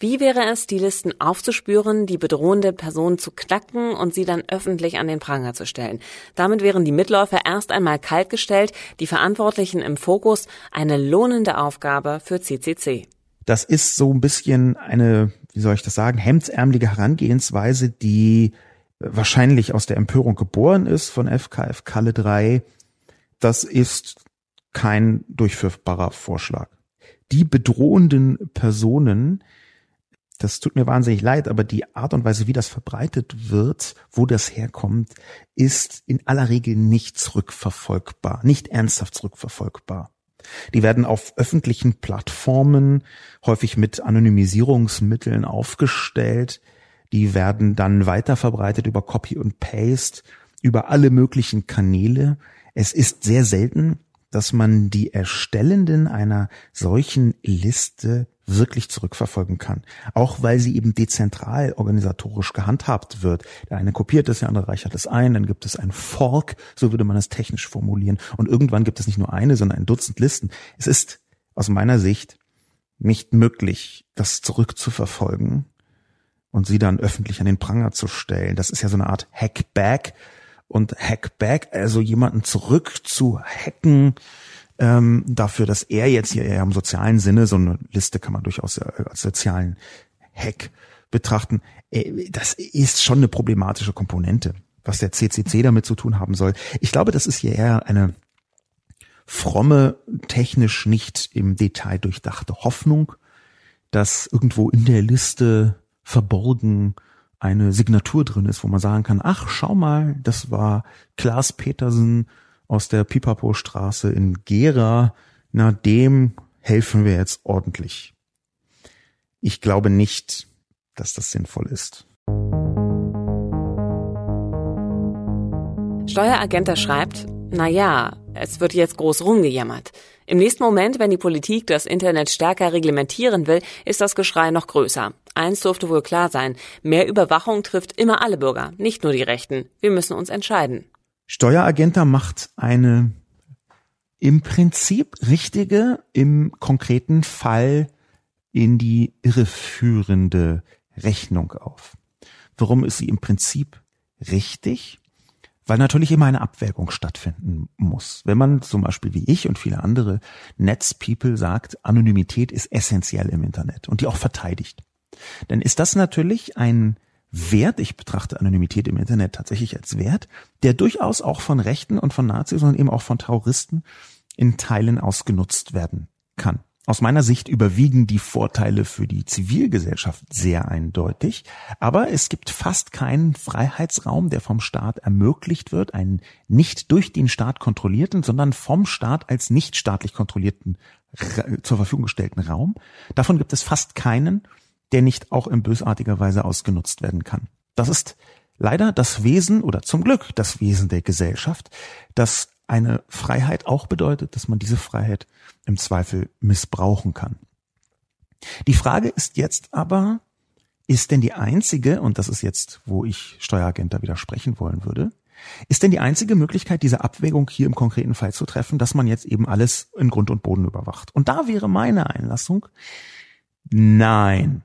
Speaker 1: Wie wäre es, die Listen aufzuspüren, die bedrohende Person zu knacken und sie dann öffentlich an den Pranger zu stellen? Damit wären die Mitläufer erst einmal kaltgestellt, die Verantwortlichen im Fokus, eine lohnende Aufgabe für CCC.
Speaker 2: Das ist so ein bisschen eine, wie soll ich das sagen, hemdsärmelige Herangehensweise, die wahrscheinlich aus der Empörung geboren ist von FKF Kalle 3. Das ist kein durchführbarer Vorschlag. Die bedrohenden Personen, das tut mir wahnsinnig leid, aber die Art und Weise, wie das verbreitet wird, wo das herkommt, ist in aller Regel nicht zurückverfolgbar, nicht ernsthaft zurückverfolgbar. Die werden auf öffentlichen Plattformen häufig mit Anonymisierungsmitteln aufgestellt. Die werden dann weiter verbreitet über Copy und Paste, über alle möglichen Kanäle. Es ist sehr selten, dass man die Erstellenden einer solchen Liste wirklich zurückverfolgen kann. Auch weil sie eben dezentral organisatorisch gehandhabt wird. Der eine kopiert es, der andere reichert es ein, dann gibt es ein Fork, so würde man es technisch formulieren. Und irgendwann gibt es nicht nur eine, sondern ein Dutzend Listen. Es ist aus meiner Sicht nicht möglich, das zurückzuverfolgen und sie dann öffentlich an den Pranger zu stellen. Das ist ja so eine Art Hackback und Hackback, also jemanden zurück zu hacken, ähm, dafür, dass er jetzt hier eher im sozialen Sinne, so eine Liste kann man durchaus als sozialen Hack betrachten, äh, das ist schon eine problematische Komponente, was der CCC damit zu tun haben soll. Ich glaube, das ist hier eher eine fromme, technisch nicht im Detail durchdachte Hoffnung, dass irgendwo in der Liste verborgen eine Signatur drin ist, wo man sagen kann, ach, schau mal, das war Klaas Petersen aus der Pipapo-Straße in Gera. Na, dem helfen wir jetzt ordentlich. Ich glaube nicht, dass das sinnvoll ist.
Speaker 1: Steueragenter schreibt, na ja, es wird jetzt groß rumgejammert. Im nächsten Moment, wenn die Politik das Internet stärker reglementieren will, ist das Geschrei noch größer. Eins dürfte wohl klar sein. Mehr Überwachung trifft immer alle Bürger, nicht nur die Rechten. Wir müssen uns entscheiden.
Speaker 2: Steueragenter macht eine im Prinzip richtige, im konkreten Fall in die irreführende Rechnung auf. Warum ist sie im Prinzip richtig? weil natürlich immer eine Abwägung stattfinden muss. Wenn man zum Beispiel wie ich und viele andere Netzpeople sagt, Anonymität ist essentiell im Internet und die auch verteidigt, dann ist das natürlich ein Wert, ich betrachte Anonymität im Internet tatsächlich als Wert, der durchaus auch von Rechten und von Nazis, sondern eben auch von Terroristen in Teilen ausgenutzt werden kann. Aus meiner Sicht überwiegen die Vorteile für die Zivilgesellschaft sehr eindeutig, aber es gibt fast keinen Freiheitsraum, der vom Staat ermöglicht wird, einen nicht durch den Staat kontrollierten, sondern vom Staat als nicht staatlich kontrollierten zur Verfügung gestellten Raum. Davon gibt es fast keinen, der nicht auch in bösartiger Weise ausgenutzt werden kann. Das ist leider das Wesen oder zum Glück das Wesen der Gesellschaft, dass eine Freiheit auch bedeutet, dass man diese Freiheit im Zweifel missbrauchen kann. Die Frage ist jetzt aber, ist denn die einzige, und das ist jetzt, wo ich Steueragent da widersprechen wollen würde, ist denn die einzige Möglichkeit, diese Abwägung hier im konkreten Fall zu treffen, dass man jetzt eben alles in Grund und Boden überwacht? Und da wäre meine Einlassung, nein.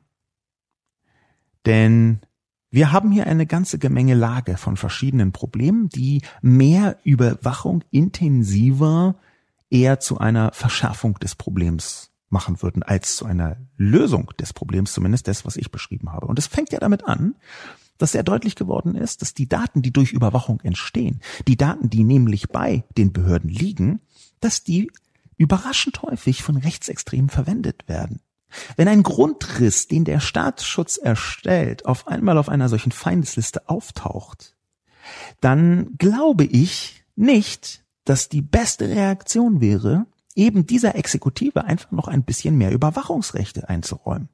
Speaker 2: Denn wir haben hier eine ganze Gemengelage von verschiedenen Problemen, die mehr Überwachung intensiver eher zu einer Verschärfung des Problems machen würden, als zu einer Lösung des Problems, zumindest das, was ich beschrieben habe. Und es fängt ja damit an, dass sehr deutlich geworden ist, dass die Daten, die durch Überwachung entstehen, die Daten, die nämlich bei den Behörden liegen, dass die überraschend häufig von Rechtsextremen verwendet werden. Wenn ein Grundriss, den der Staatsschutz erstellt, auf einmal auf einer solchen Feindesliste auftaucht, dann glaube ich nicht, dass die beste Reaktion wäre, eben dieser Exekutive einfach noch ein bisschen mehr Überwachungsrechte einzuräumen.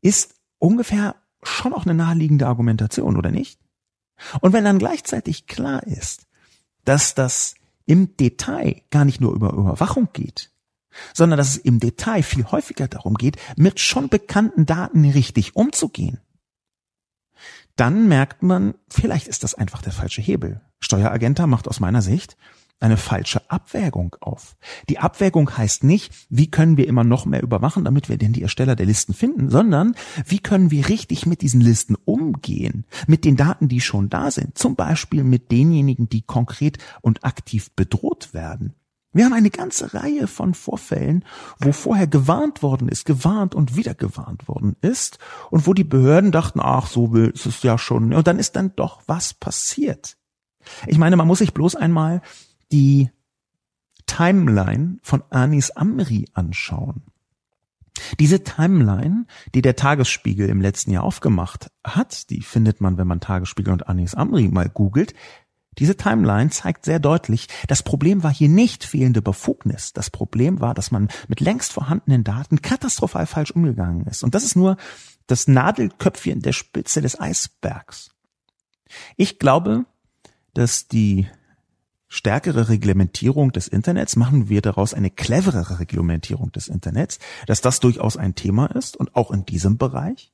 Speaker 2: Ist ungefähr schon auch eine naheliegende Argumentation, oder nicht? Und wenn dann gleichzeitig klar ist, dass das im Detail gar nicht nur über Überwachung geht, sondern dass es im Detail viel häufiger darum geht, mit schon bekannten Daten richtig umzugehen. Dann merkt man, vielleicht ist das einfach der falsche Hebel. Steueragenter macht aus meiner Sicht eine falsche Abwägung auf. Die Abwägung heißt nicht, wie können wir immer noch mehr überwachen, damit wir denn die Ersteller der Listen finden, sondern wie können wir richtig mit diesen Listen umgehen, mit den Daten, die schon da sind, zum Beispiel mit denjenigen, die konkret und aktiv bedroht werden. Wir haben eine ganze Reihe von Vorfällen, wo vorher gewarnt worden ist, gewarnt und wieder gewarnt worden ist und wo die Behörden dachten, ach, so ist es ja schon. Und dann ist dann doch was passiert. Ich meine, man muss sich bloß einmal die Timeline von Anis Amri anschauen. Diese Timeline, die der Tagesspiegel im letzten Jahr aufgemacht hat, die findet man, wenn man Tagesspiegel und Anis Amri mal googelt, diese Timeline zeigt sehr deutlich, das Problem war hier nicht fehlende Befugnis. Das Problem war, dass man mit längst vorhandenen Daten katastrophal falsch umgegangen ist. Und das ist nur das Nadelköpfchen der Spitze des Eisbergs. Ich glaube, dass die stärkere Reglementierung des Internets, machen wir daraus eine cleverere Reglementierung des Internets, dass das durchaus ein Thema ist und auch in diesem Bereich.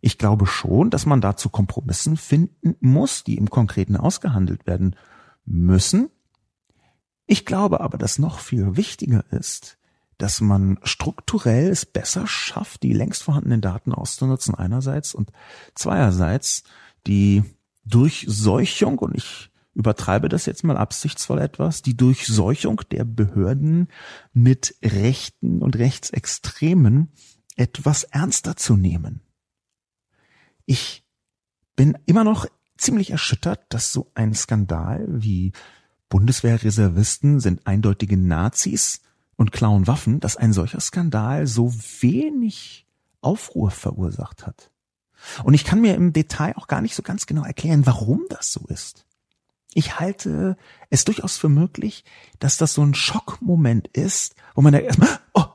Speaker 2: Ich glaube schon, dass man dazu Kompromissen finden muss, die im Konkreten ausgehandelt werden müssen. Ich glaube aber, dass noch viel wichtiger ist, dass man strukturell es besser schafft, die längst vorhandenen Daten auszunutzen einerseits und zweierseits die Durchseuchung, und ich übertreibe das jetzt mal absichtsvoll etwas, die Durchseuchung der Behörden mit Rechten und Rechtsextremen etwas ernster zu nehmen. Ich bin immer noch ziemlich erschüttert, dass so ein Skandal wie Bundeswehrreservisten sind eindeutige Nazis und klauen Waffen, dass ein solcher Skandal so wenig Aufruhr verursacht hat. Und ich kann mir im Detail auch gar nicht so ganz genau erklären, warum das so ist. Ich halte es durchaus für möglich, dass das so ein Schockmoment ist, wo man da erstmal, oh,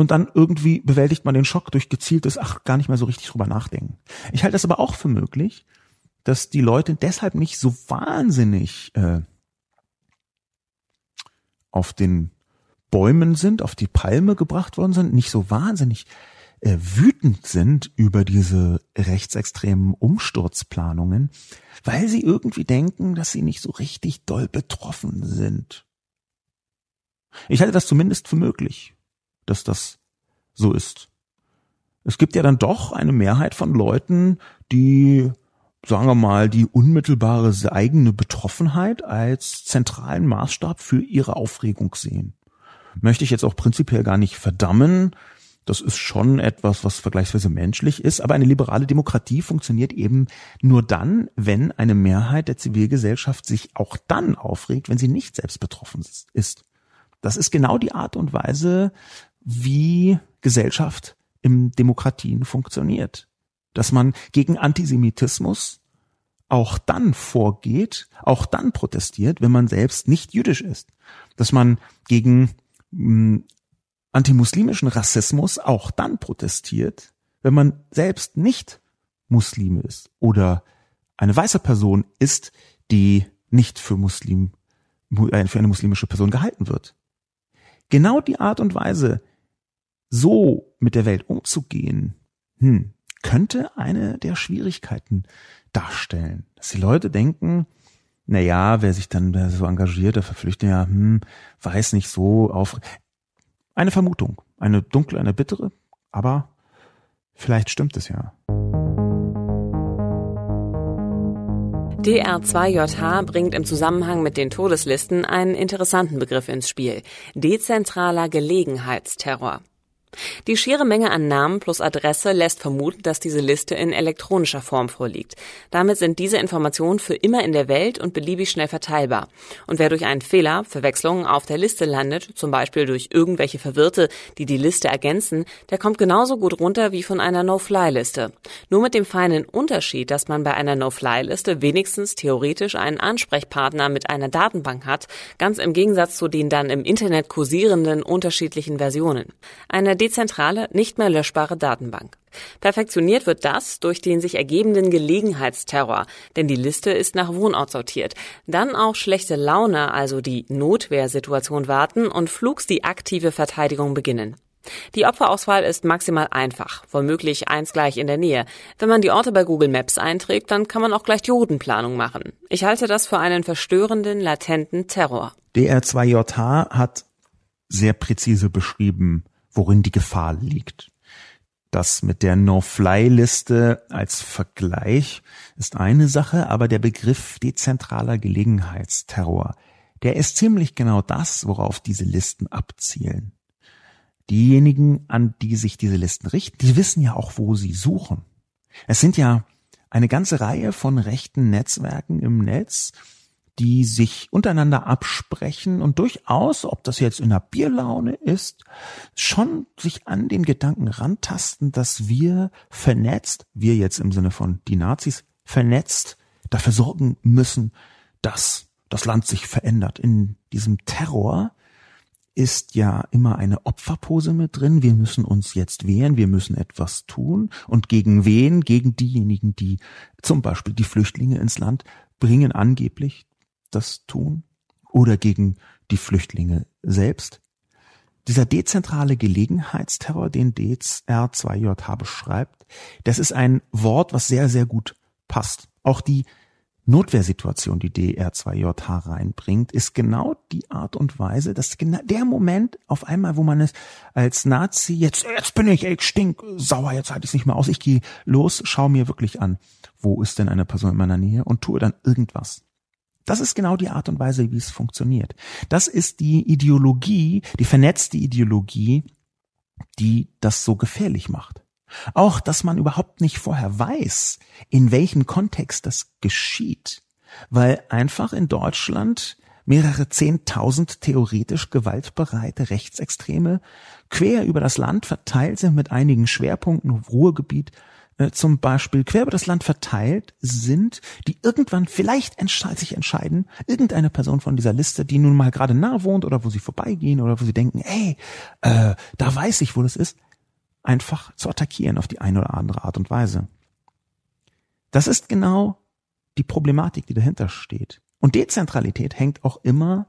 Speaker 2: und dann irgendwie bewältigt man den Schock durch gezieltes, ach, gar nicht mehr so richtig drüber nachdenken. Ich halte es aber auch für möglich, dass die Leute deshalb nicht so wahnsinnig äh, auf den Bäumen sind, auf die Palme gebracht worden sind, nicht so wahnsinnig äh, wütend sind über diese rechtsextremen Umsturzplanungen, weil sie irgendwie denken, dass sie nicht so richtig doll betroffen sind. Ich halte das zumindest für möglich, dass das so ist. Es gibt ja dann doch eine Mehrheit von Leuten, die, sagen wir mal, die unmittelbare eigene Betroffenheit als zentralen Maßstab für ihre Aufregung sehen. Möchte ich jetzt auch prinzipiell gar nicht verdammen, das ist schon etwas, was vergleichsweise menschlich ist. Aber eine liberale Demokratie funktioniert eben nur dann, wenn eine Mehrheit der Zivilgesellschaft sich auch dann aufregt, wenn sie nicht selbst betroffen ist. Das ist genau die Art und Weise, wie Gesellschaft im Demokratien funktioniert. Dass man gegen Antisemitismus auch dann vorgeht, auch dann protestiert, wenn man selbst nicht jüdisch ist. Dass man gegen hm, antimuslimischen Rassismus auch dann protestiert, wenn man selbst nicht Muslime ist oder eine weiße Person ist, die nicht für Muslim, äh, für eine muslimische Person gehalten wird. Genau die Art und Weise, so mit der Welt umzugehen, hm, könnte eine der Schwierigkeiten darstellen. Dass die Leute denken, na ja, wer sich dann so engagiert, der Verpflichtet ja, hm, weiß nicht so auf. Eine Vermutung, eine dunkle, eine bittere, aber vielleicht stimmt es ja.
Speaker 1: DR2JH bringt im Zusammenhang mit den Todeslisten einen interessanten Begriff ins Spiel. Dezentraler Gelegenheitsterror. Die schiere Menge an Namen plus Adresse lässt vermuten, dass diese Liste in elektronischer Form vorliegt. Damit sind diese Informationen für immer in der Welt und beliebig schnell verteilbar. Und wer durch einen Fehler, Verwechslungen auf der Liste landet, zum Beispiel durch irgendwelche Verwirrte, die die Liste ergänzen, der kommt genauso gut runter wie von einer No-Fly-Liste. Nur mit dem feinen Unterschied, dass man bei einer No-Fly-Liste wenigstens theoretisch einen Ansprechpartner mit einer Datenbank hat, ganz im Gegensatz zu den dann im Internet kursierenden unterschiedlichen Versionen. Eine dezentrale, nicht mehr löschbare Datenbank. Perfektioniert wird das durch den sich ergebenden Gelegenheitsterror, denn die Liste ist nach Wohnort sortiert. Dann auch schlechte Laune, also die Notwehrsituation warten und flugs die aktive Verteidigung beginnen. Die Opferauswahl ist maximal einfach, womöglich eins gleich in der Nähe. Wenn man die Orte bei Google Maps einträgt, dann kann man auch gleich die Routenplanung machen. Ich halte das für einen verstörenden, latenten Terror.
Speaker 2: DR2JH hat sehr präzise beschrieben, worin die Gefahr liegt. Das mit der No-Fly-Liste als Vergleich ist eine Sache, aber der Begriff dezentraler Gelegenheitsterror, der ist ziemlich genau das, worauf diese Listen abzielen. Diejenigen, an die sich diese Listen richten, die wissen ja auch, wo sie suchen. Es sind ja eine ganze Reihe von rechten Netzwerken im Netz, die sich untereinander absprechen und durchaus, ob das jetzt in der Bierlaune ist, schon sich an den Gedanken rantasten, dass wir vernetzt, wir jetzt im Sinne von die Nazis, vernetzt dafür sorgen müssen, dass das Land sich verändert. In diesem Terror ist ja immer eine Opferpose mit drin. Wir müssen uns jetzt wehren, wir müssen etwas tun. Und gegen wen? Gegen diejenigen, die zum Beispiel die Flüchtlinge ins Land bringen, angeblich das tun oder gegen die Flüchtlinge selbst. Dieser dezentrale Gelegenheitsterror, den DR2JH beschreibt, das ist ein Wort, was sehr, sehr gut passt. Auch die Notwehrsituation, die DR2JH reinbringt, ist genau die Art und Weise, dass genau der Moment auf einmal, wo man es als Nazi, jetzt, jetzt bin ich, ich stink sauer, jetzt halte ich es nicht mehr aus, ich gehe los, schau mir wirklich an, wo ist denn eine Person in meiner Nähe und tue dann irgendwas. Das ist genau die Art und Weise, wie es funktioniert. Das ist die Ideologie, die vernetzte Ideologie, die das so gefährlich macht. Auch, dass man überhaupt nicht vorher weiß, in welchem Kontext das geschieht, weil einfach in Deutschland mehrere Zehntausend theoretisch gewaltbereite Rechtsextreme quer über das Land verteilt sind mit einigen Schwerpunkten, Ruhrgebiet, äh, zum Beispiel quer über das Land verteilt sind, die irgendwann vielleicht sich entscheiden, irgendeine Person von dieser Liste, die nun mal gerade nah wohnt oder wo sie vorbeigehen oder wo sie denken, ey, äh, da weiß ich, wo das ist, einfach zu attackieren auf die eine oder andere Art und Weise. Das ist genau die Problematik, die dahinter steht. Und Dezentralität hängt auch immer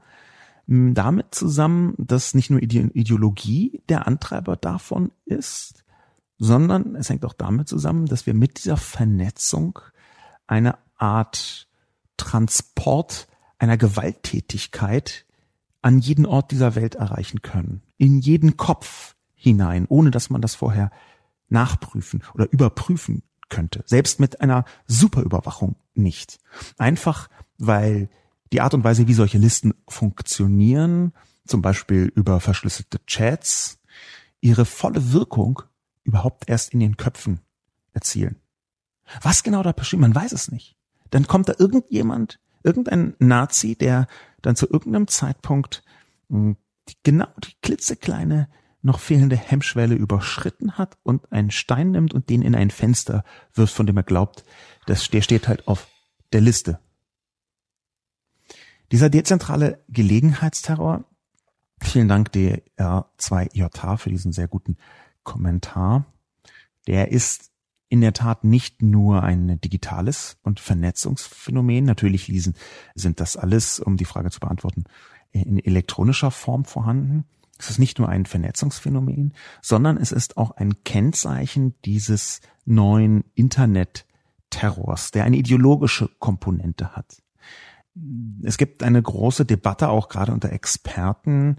Speaker 2: hm, damit zusammen, dass nicht nur Ideologie der Antreiber davon ist, sondern es hängt auch damit zusammen, dass wir mit dieser Vernetzung eine Art Transport einer Gewalttätigkeit an jeden Ort dieser Welt erreichen können. In jeden Kopf hinein, ohne dass man das vorher nachprüfen oder überprüfen könnte. Selbst mit einer Superüberwachung nicht. Einfach, weil die Art und Weise, wie solche Listen funktionieren, zum Beispiel über verschlüsselte Chats, ihre volle Wirkung überhaupt erst in den Köpfen erzielen. Was genau da passiert, man weiß es nicht. Dann kommt da irgendjemand, irgendein Nazi, der dann zu irgendeinem Zeitpunkt hm, die, genau die klitzekleine noch fehlende Hemmschwelle überschritten hat und einen Stein nimmt und den in ein Fenster wirft, von dem er glaubt, das, der steht halt auf der Liste. Dieser dezentrale Gelegenheitsterror, vielen Dank DR2JH für diesen sehr guten Kommentar, der ist in der Tat nicht nur ein digitales und Vernetzungsphänomen. Natürlich lesen, sind das alles, um die Frage zu beantworten, in elektronischer Form vorhanden. Es ist nicht nur ein Vernetzungsphänomen, sondern es ist auch ein Kennzeichen dieses neuen Internet-Terrors, der eine ideologische Komponente hat. Es gibt eine große Debatte auch gerade unter Experten,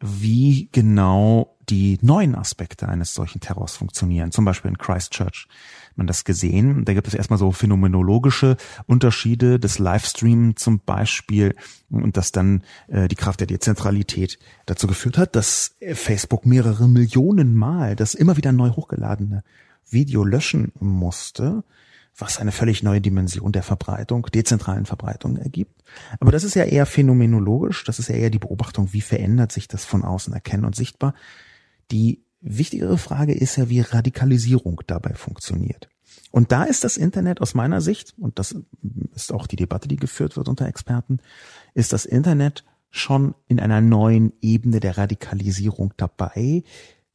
Speaker 2: wie genau die neuen Aspekte eines solchen Terrors funktionieren. Zum Beispiel in Christchurch hat man das gesehen. Da gibt es erstmal so phänomenologische Unterschiede des Livestream zum Beispiel und dass dann äh, die Kraft der Dezentralität dazu geführt hat, dass Facebook mehrere Millionen Mal das immer wieder neu hochgeladene Video löschen musste, was eine völlig neue Dimension der Verbreitung, dezentralen Verbreitung ergibt. Aber das ist ja eher phänomenologisch, das ist ja eher die Beobachtung, wie verändert sich das von außen erkennen und sichtbar. Die wichtigere Frage ist ja, wie Radikalisierung dabei funktioniert. Und da ist das Internet aus meiner Sicht, und das ist auch die Debatte, die geführt wird unter Experten, ist das Internet schon in einer neuen Ebene der Radikalisierung dabei,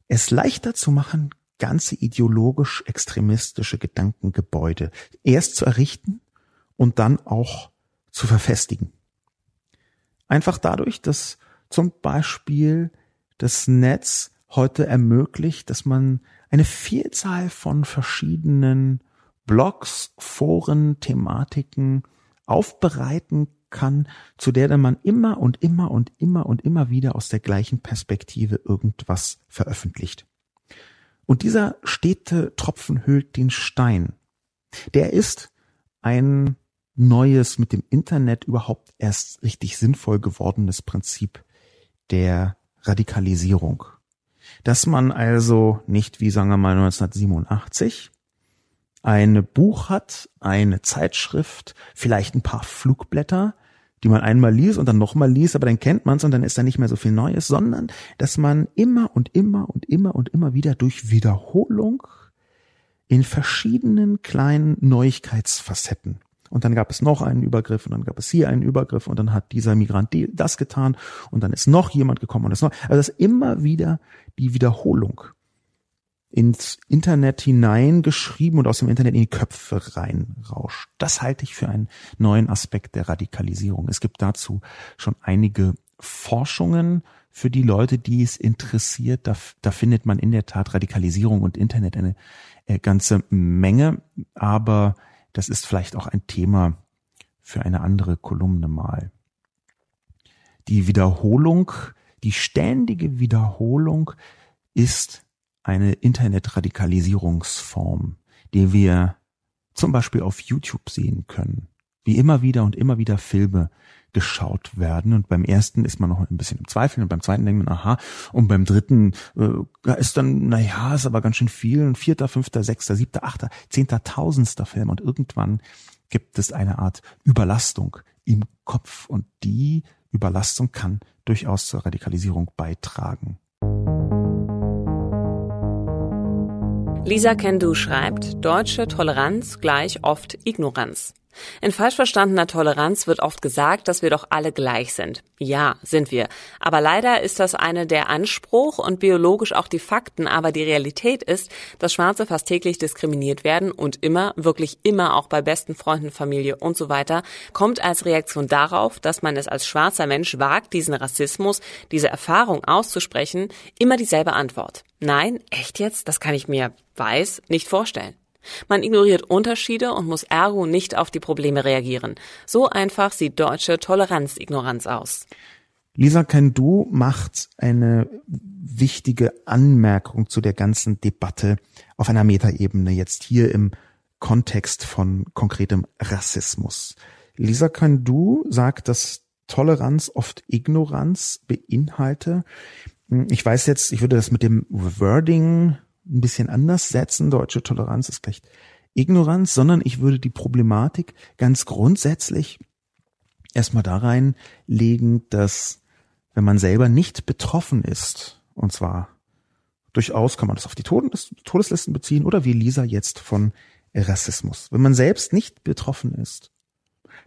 Speaker 2: es leichter zu machen, ganze ideologisch extremistische Gedankengebäude erst zu errichten und dann auch zu verfestigen. Einfach dadurch, dass zum Beispiel das Netz heute ermöglicht, dass man eine Vielzahl von verschiedenen Blogs, Foren, Thematiken aufbereiten kann, zu der dann man immer und immer und immer und immer wieder aus der gleichen Perspektive irgendwas veröffentlicht. Und dieser stete Tropfen hüllt den Stein. Der ist ein neues, mit dem Internet überhaupt erst richtig sinnvoll gewordenes Prinzip der Radikalisierung. Dass man also nicht wie sagen wir mal 1987 ein Buch hat, eine Zeitschrift, vielleicht ein paar Flugblätter, die man einmal liest und dann nochmal liest, aber dann kennt man es und dann ist da nicht mehr so viel Neues, sondern dass man immer und immer und immer und immer wieder durch Wiederholung in verschiedenen kleinen Neuigkeitsfacetten. Und dann gab es noch einen Übergriff und dann gab es hier einen Übergriff und dann hat dieser Migrant das getan und dann ist noch jemand gekommen und das noch. Also das ist immer wieder die Wiederholung ins Internet hineingeschrieben und aus dem Internet in die Köpfe reinrauscht. Das halte ich für einen neuen Aspekt der Radikalisierung. Es gibt dazu schon einige Forschungen für die Leute, die es interessiert. Da, da findet man in der Tat Radikalisierung und Internet eine äh, ganze Menge, aber das ist vielleicht auch ein Thema für eine andere Kolumne mal. Die Wiederholung, die ständige Wiederholung ist eine Internetradikalisierungsform, die wir zum Beispiel auf YouTube sehen können, wie immer wieder und immer wieder Filme geschaut werden. Und beim ersten ist man noch ein bisschen im Zweifel und beim zweiten denkt man, aha, und beim dritten äh, ist dann, na ja, ist aber ganz schön viel. Ein vierter, fünfter, sechster, siebter, achter, zehnter, tausendster Film. Und irgendwann gibt es eine Art Überlastung im Kopf. Und die Überlastung kann durchaus zur Radikalisierung beitragen.
Speaker 1: Lisa Kendu schreibt, deutsche Toleranz gleich oft Ignoranz. In falsch verstandener Toleranz wird oft gesagt, dass wir doch alle gleich sind. Ja, sind wir. Aber leider ist das eine der Anspruch und biologisch auch die Fakten. Aber die Realität ist, dass Schwarze fast täglich diskriminiert werden und immer, wirklich immer auch bei besten Freunden, Familie und so weiter, kommt als Reaktion darauf, dass man es als schwarzer Mensch wagt, diesen Rassismus, diese Erfahrung auszusprechen, immer dieselbe Antwort. Nein, echt jetzt? Das kann ich mir, weiß, nicht vorstellen. Man ignoriert Unterschiede und muss ergo nicht auf die Probleme reagieren. So einfach sieht deutsche Toleranzignoranz aus.
Speaker 2: Lisa Kendu macht eine wichtige Anmerkung zu der ganzen Debatte auf einer Metaebene, jetzt hier im Kontext von konkretem Rassismus. Lisa Kendu sagt, dass Toleranz oft Ignoranz beinhalte. Ich weiß jetzt, ich würde das mit dem Wording ein bisschen anders setzen. Deutsche Toleranz ist gleich Ignoranz, sondern ich würde die Problematik ganz grundsätzlich erstmal da reinlegen, dass wenn man selber nicht betroffen ist, und zwar durchaus kann man das auf die Todeslisten beziehen oder wie Lisa jetzt von Rassismus. Wenn man selbst nicht betroffen ist,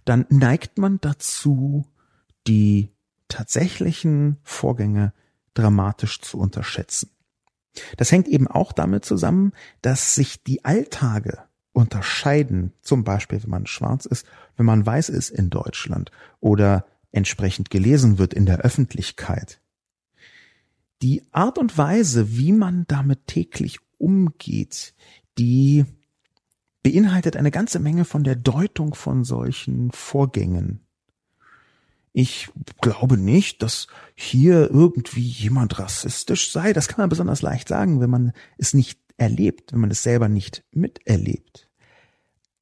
Speaker 2: dann neigt man dazu, die tatsächlichen Vorgänge dramatisch zu unterschätzen. Das hängt eben auch damit zusammen, dass sich die Alltage unterscheiden, zum Beispiel wenn man schwarz ist, wenn man weiß ist in Deutschland oder entsprechend gelesen wird in der Öffentlichkeit. Die Art und Weise, wie man damit täglich umgeht, die beinhaltet eine ganze Menge von der Deutung von solchen Vorgängen. Ich glaube nicht, dass hier irgendwie jemand rassistisch sei. Das kann man besonders leicht sagen, wenn man es nicht erlebt, wenn man es selber nicht miterlebt.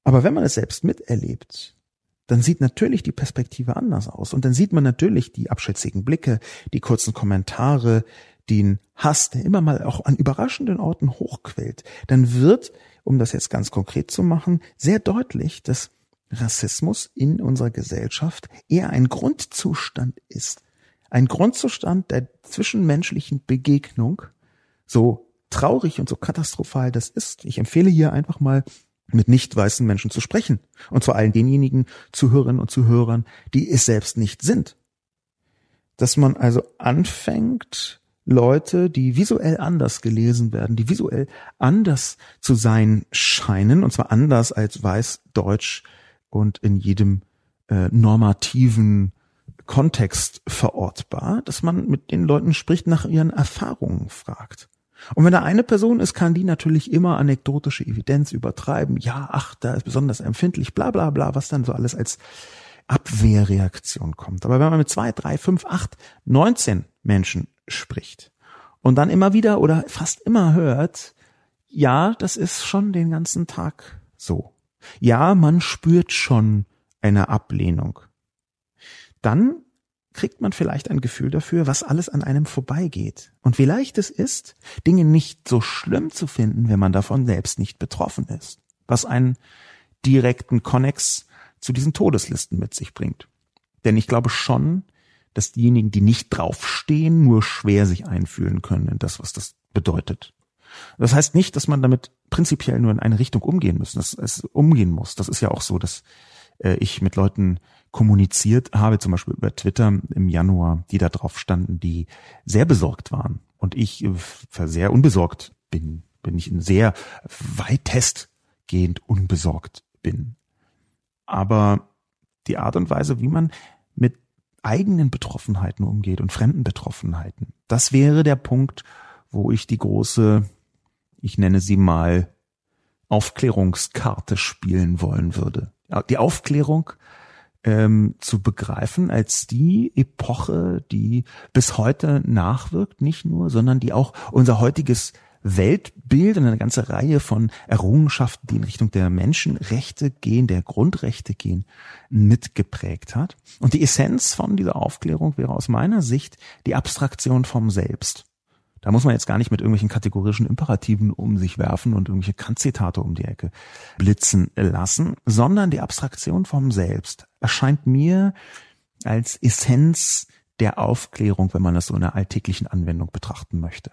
Speaker 2: Aber wenn man es selbst miterlebt, dann sieht natürlich die Perspektive anders aus. Und dann sieht man natürlich die abschätzigen Blicke, die kurzen Kommentare, den Hass, der immer mal auch an überraschenden Orten hochquellt. Dann wird, um das jetzt ganz konkret zu machen, sehr deutlich, dass Rassismus in unserer Gesellschaft eher ein Grundzustand ist. Ein Grundzustand der zwischenmenschlichen Begegnung, so traurig und so katastrophal das ist. Ich empfehle hier einfach mal mit nicht weißen Menschen zu sprechen. Und vor allen denjenigen Zuhörerinnen und Zuhörern, die es selbst nicht sind. Dass man also anfängt, Leute, die visuell anders gelesen werden, die visuell anders zu sein scheinen, und zwar anders als weiß, deutsch und in jedem äh, normativen Kontext verortbar, dass man mit den Leuten spricht, nach ihren Erfahrungen fragt. Und wenn da eine Person ist, kann die natürlich immer anekdotische Evidenz übertreiben. Ja, ach, da ist besonders empfindlich, bla bla bla, was dann so alles als Abwehrreaktion kommt. Aber wenn man mit zwei, drei, fünf, acht, neunzehn Menschen spricht und dann immer wieder oder fast immer hört, ja, das ist schon den ganzen Tag so. Ja, man spürt schon eine Ablehnung. Dann kriegt man vielleicht ein Gefühl dafür, was alles an einem vorbeigeht und wie leicht es ist, Dinge nicht so schlimm zu finden, wenn man davon selbst nicht betroffen ist, was einen direkten Konnex zu diesen Todeslisten mit sich bringt. Denn ich glaube schon, dass diejenigen, die nicht draufstehen, nur schwer sich einfühlen können in das, was das bedeutet. Das heißt nicht, dass man damit prinzipiell nur in eine Richtung umgehen muss, dass es umgehen muss. Das ist ja auch so, dass äh, ich mit Leuten kommuniziert habe, zum Beispiel über Twitter im Januar, die da drauf standen, die sehr besorgt waren. Und ich äh, sehr unbesorgt bin, bin ich sehr weitestgehend unbesorgt bin. Aber die Art und Weise, wie man mit eigenen Betroffenheiten umgeht und fremden Betroffenheiten, das wäre der Punkt, wo ich die große, ich nenne sie mal, Aufklärungskarte spielen wollen würde. Die Aufklärung ähm, zu begreifen als die Epoche, die bis heute nachwirkt, nicht nur, sondern die auch unser heutiges Weltbild und eine ganze Reihe von Errungenschaften, die in Richtung der Menschenrechte gehen, der Grundrechte gehen, mitgeprägt hat. Und die Essenz von dieser Aufklärung wäre aus meiner Sicht die Abstraktion vom Selbst. Da muss man jetzt gar nicht mit irgendwelchen kategorischen Imperativen um sich werfen und irgendwelche Kant-Zitate um die Ecke blitzen lassen, sondern die Abstraktion vom Selbst erscheint mir als Essenz der Aufklärung, wenn man das so in einer alltäglichen Anwendung betrachten möchte.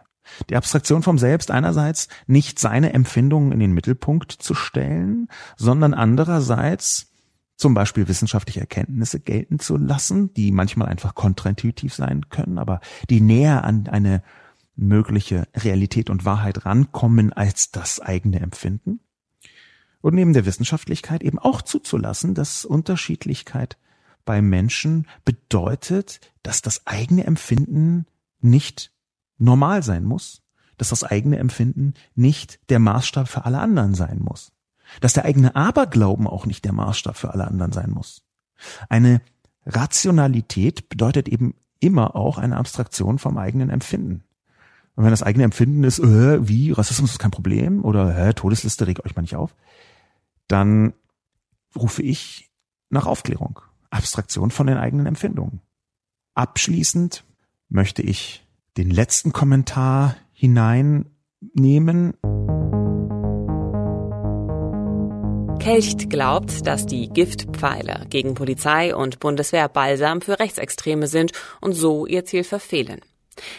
Speaker 2: Die Abstraktion vom Selbst einerseits nicht seine Empfindungen in den Mittelpunkt zu stellen, sondern andererseits zum Beispiel wissenschaftliche Erkenntnisse gelten zu lassen, die manchmal einfach kontraintuitiv sein können, aber die näher an eine mögliche Realität und Wahrheit rankommen als das eigene Empfinden. Und neben der Wissenschaftlichkeit eben auch zuzulassen, dass Unterschiedlichkeit bei Menschen bedeutet, dass das eigene Empfinden nicht normal sein muss, dass das eigene Empfinden nicht der Maßstab für alle anderen sein muss, dass der eigene Aberglauben auch nicht der Maßstab für alle anderen sein muss. Eine Rationalität bedeutet eben immer auch eine Abstraktion vom eigenen Empfinden. Und wenn das eigene Empfinden ist, äh, wie, Rassismus ist kein Problem oder äh, Todesliste regt euch mal nicht auf, dann rufe ich nach Aufklärung, Abstraktion von den eigenen Empfindungen. Abschließend möchte ich den letzten Kommentar hineinnehmen.
Speaker 1: Kelcht glaubt, dass die Giftpfeile gegen Polizei und Bundeswehr balsam für Rechtsextreme sind und so ihr Ziel verfehlen.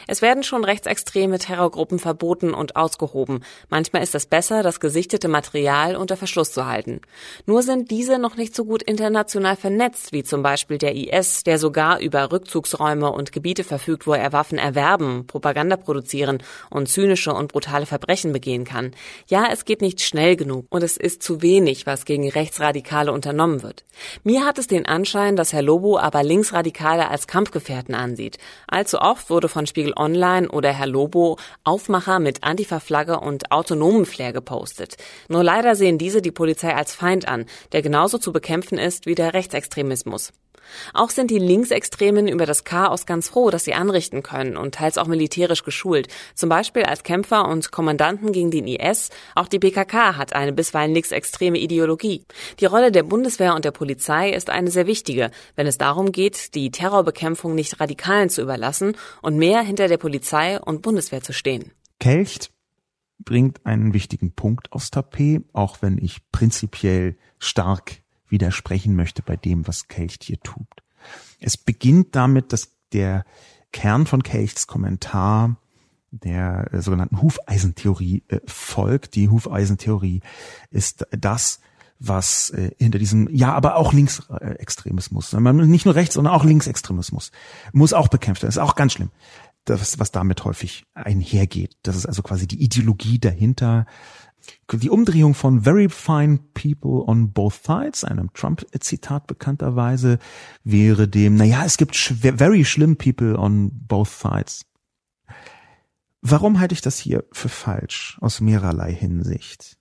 Speaker 1: Es werden schon rechtsextreme Terrorgruppen verboten und ausgehoben. Manchmal ist es besser, das gesichtete Material unter Verschluss zu halten. Nur sind diese noch nicht so gut international vernetzt, wie zum Beispiel der IS, der sogar über Rückzugsräume und Gebiete verfügt, wo er Waffen erwerben, Propaganda produzieren und zynische und brutale Verbrechen begehen kann. Ja, es geht nicht schnell genug und es ist zu wenig, was gegen Rechtsradikale unternommen wird. Mir hat es den Anschein, dass Herr Lobo aber Linksradikale als Kampfgefährten ansieht. Allzu oft wurde von Spiegel Online oder Herr Lobo Aufmacher mit Antifa-Flagge und autonomen Flair gepostet. Nur leider sehen diese die Polizei als Feind an, der genauso zu bekämpfen ist wie der Rechtsextremismus. Auch sind die Linksextremen über das Chaos ganz froh, das sie anrichten können und teils auch militärisch geschult. Zum Beispiel als Kämpfer und Kommandanten gegen den IS. Auch die PKK hat eine bisweilen linksextreme Ideologie. Die Rolle der Bundeswehr und der Polizei ist eine sehr wichtige, wenn es darum geht, die Terrorbekämpfung nicht Radikalen zu überlassen und mehr hinter der Polizei und Bundeswehr zu stehen.
Speaker 2: Kelcht bringt einen wichtigen Punkt aufs Tapet, auch wenn ich prinzipiell stark widersprechen möchte bei dem, was Kelcht hier tut. Es beginnt damit, dass der Kern von Kelchts Kommentar der äh, sogenannten Hufeisentheorie äh, folgt. Die Hufeisentheorie ist das, was äh, hinter diesem, ja, aber auch Linksextremismus, nicht nur Rechts, sondern auch Linksextremismus, muss auch bekämpft werden. ist auch ganz schlimm. das, was damit häufig einhergeht. Das ist also quasi die Ideologie dahinter. Die Umdrehung von very fine people on both sides, einem Trump-Zitat bekannterweise, wäre dem, naja, es gibt very slim people on both sides. Warum halte ich das hier für falsch aus mehrerlei Hinsicht?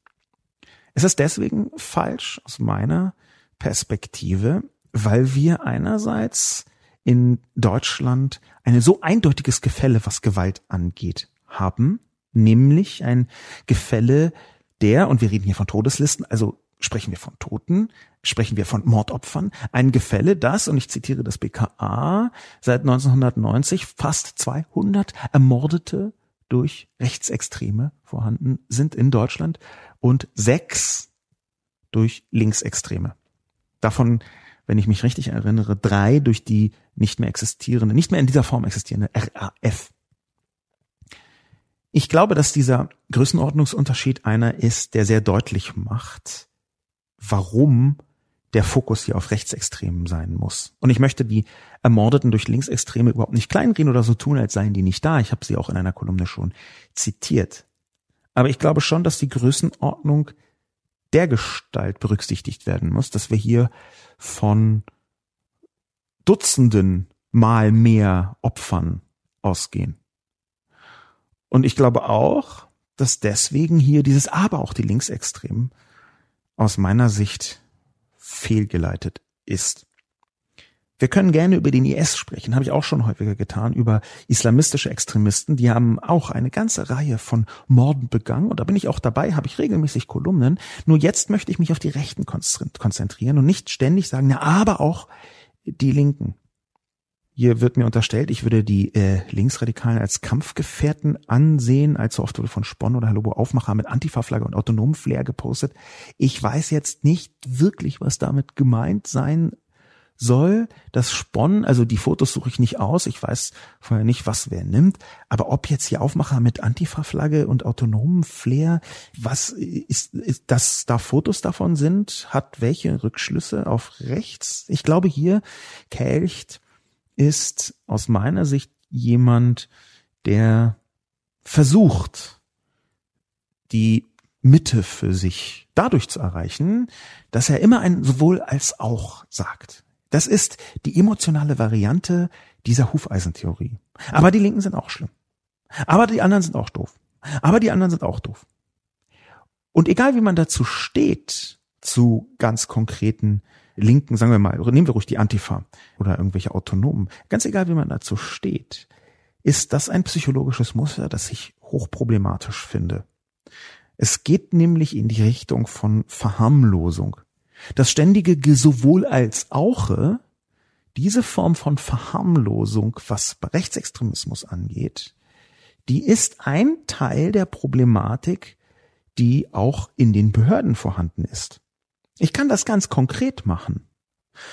Speaker 2: Es ist deswegen falsch aus meiner Perspektive, weil wir einerseits in Deutschland ein so eindeutiges Gefälle, was Gewalt angeht, haben, nämlich ein Gefälle der, und wir reden hier von Todeslisten, also sprechen wir von Toten, sprechen wir von Mordopfern, ein Gefälle, das, und ich zitiere das BKA, seit 1990 fast 200 Ermordete durch Rechtsextreme vorhanden sind in Deutschland und sechs durch Linksextreme. Davon, wenn ich mich richtig erinnere, drei durch die nicht mehr existierende, nicht mehr in dieser Form existierende RAF. Ich glaube, dass dieser Größenordnungsunterschied einer ist, der sehr deutlich macht, warum der Fokus hier auf Rechtsextremen sein muss. Und ich möchte die Ermordeten durch Linksextreme überhaupt nicht kleinreden oder so tun, als seien die nicht da. Ich habe sie auch in einer Kolumne schon zitiert. Aber ich glaube schon, dass die Größenordnung der Gestalt berücksichtigt werden muss, dass wir hier von Dutzenden mal mehr Opfern ausgehen. Und ich glaube auch, dass deswegen hier dieses Aber auch die Linksextremen aus meiner Sicht fehlgeleitet ist. Wir können gerne über den IS sprechen, habe ich auch schon häufiger getan, über islamistische Extremisten, die haben auch eine ganze Reihe von Morden begangen und da bin ich auch dabei, habe ich regelmäßig Kolumnen. Nur jetzt möchte ich mich auf die Rechten konzentrieren und nicht ständig sagen, na, aber auch die Linken. Hier wird mir unterstellt, ich würde die äh, Linksradikalen als Kampfgefährten ansehen, allzu oft wurde von Spon oder Lobo Aufmacher mit Antifa-Flagge und autonomen Flair gepostet. Ich weiß jetzt nicht wirklich, was damit gemeint sein soll. Das Spon, also die Fotos suche ich nicht aus, ich weiß vorher nicht, was wer nimmt, aber ob jetzt hier Aufmacher mit Antifa-Flagge und autonomen Flair, was ist, ist, dass da Fotos davon sind, hat welche Rückschlüsse auf rechts? Ich glaube hier Kelcht ist aus meiner Sicht jemand, der versucht, die Mitte für sich dadurch zu erreichen, dass er immer ein sowohl als auch sagt. Das ist die emotionale Variante dieser Hufeisentheorie. Aber die Linken sind auch schlimm. Aber die anderen sind auch doof. Aber die anderen sind auch doof. Und egal wie man dazu steht, zu ganz konkreten Linken, sagen wir mal, nehmen wir ruhig die Antifa oder irgendwelche Autonomen, ganz egal wie man dazu steht, ist das ein psychologisches Muster, das ich hochproblematisch finde. Es geht nämlich in die Richtung von Verharmlosung. Das ständige sowohl als auch, diese Form von Verharmlosung, was Rechtsextremismus angeht, die ist ein Teil der Problematik, die auch in den Behörden vorhanden ist. Ich kann das ganz konkret machen.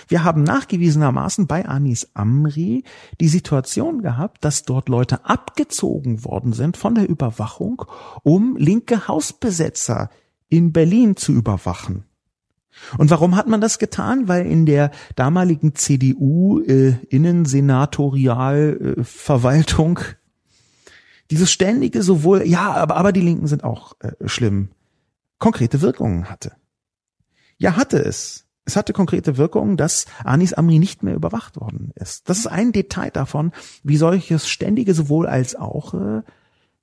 Speaker 2: Wir haben nachgewiesenermaßen bei Anis Amri die Situation gehabt, dass dort Leute abgezogen worden sind von der Überwachung, um linke Hausbesetzer in Berlin zu überwachen. Und warum hat man das getan? Weil in der damaligen CDU äh, Innensenatorialverwaltung äh, dieses ständige sowohl, ja, aber, aber die Linken sind auch äh, schlimm, konkrete Wirkungen hatte. Ja, hatte es. Es hatte konkrete Wirkungen, dass Anis Amri nicht mehr überwacht worden ist. Das ist ein Detail davon, wie solches ständige sowohl als auch äh,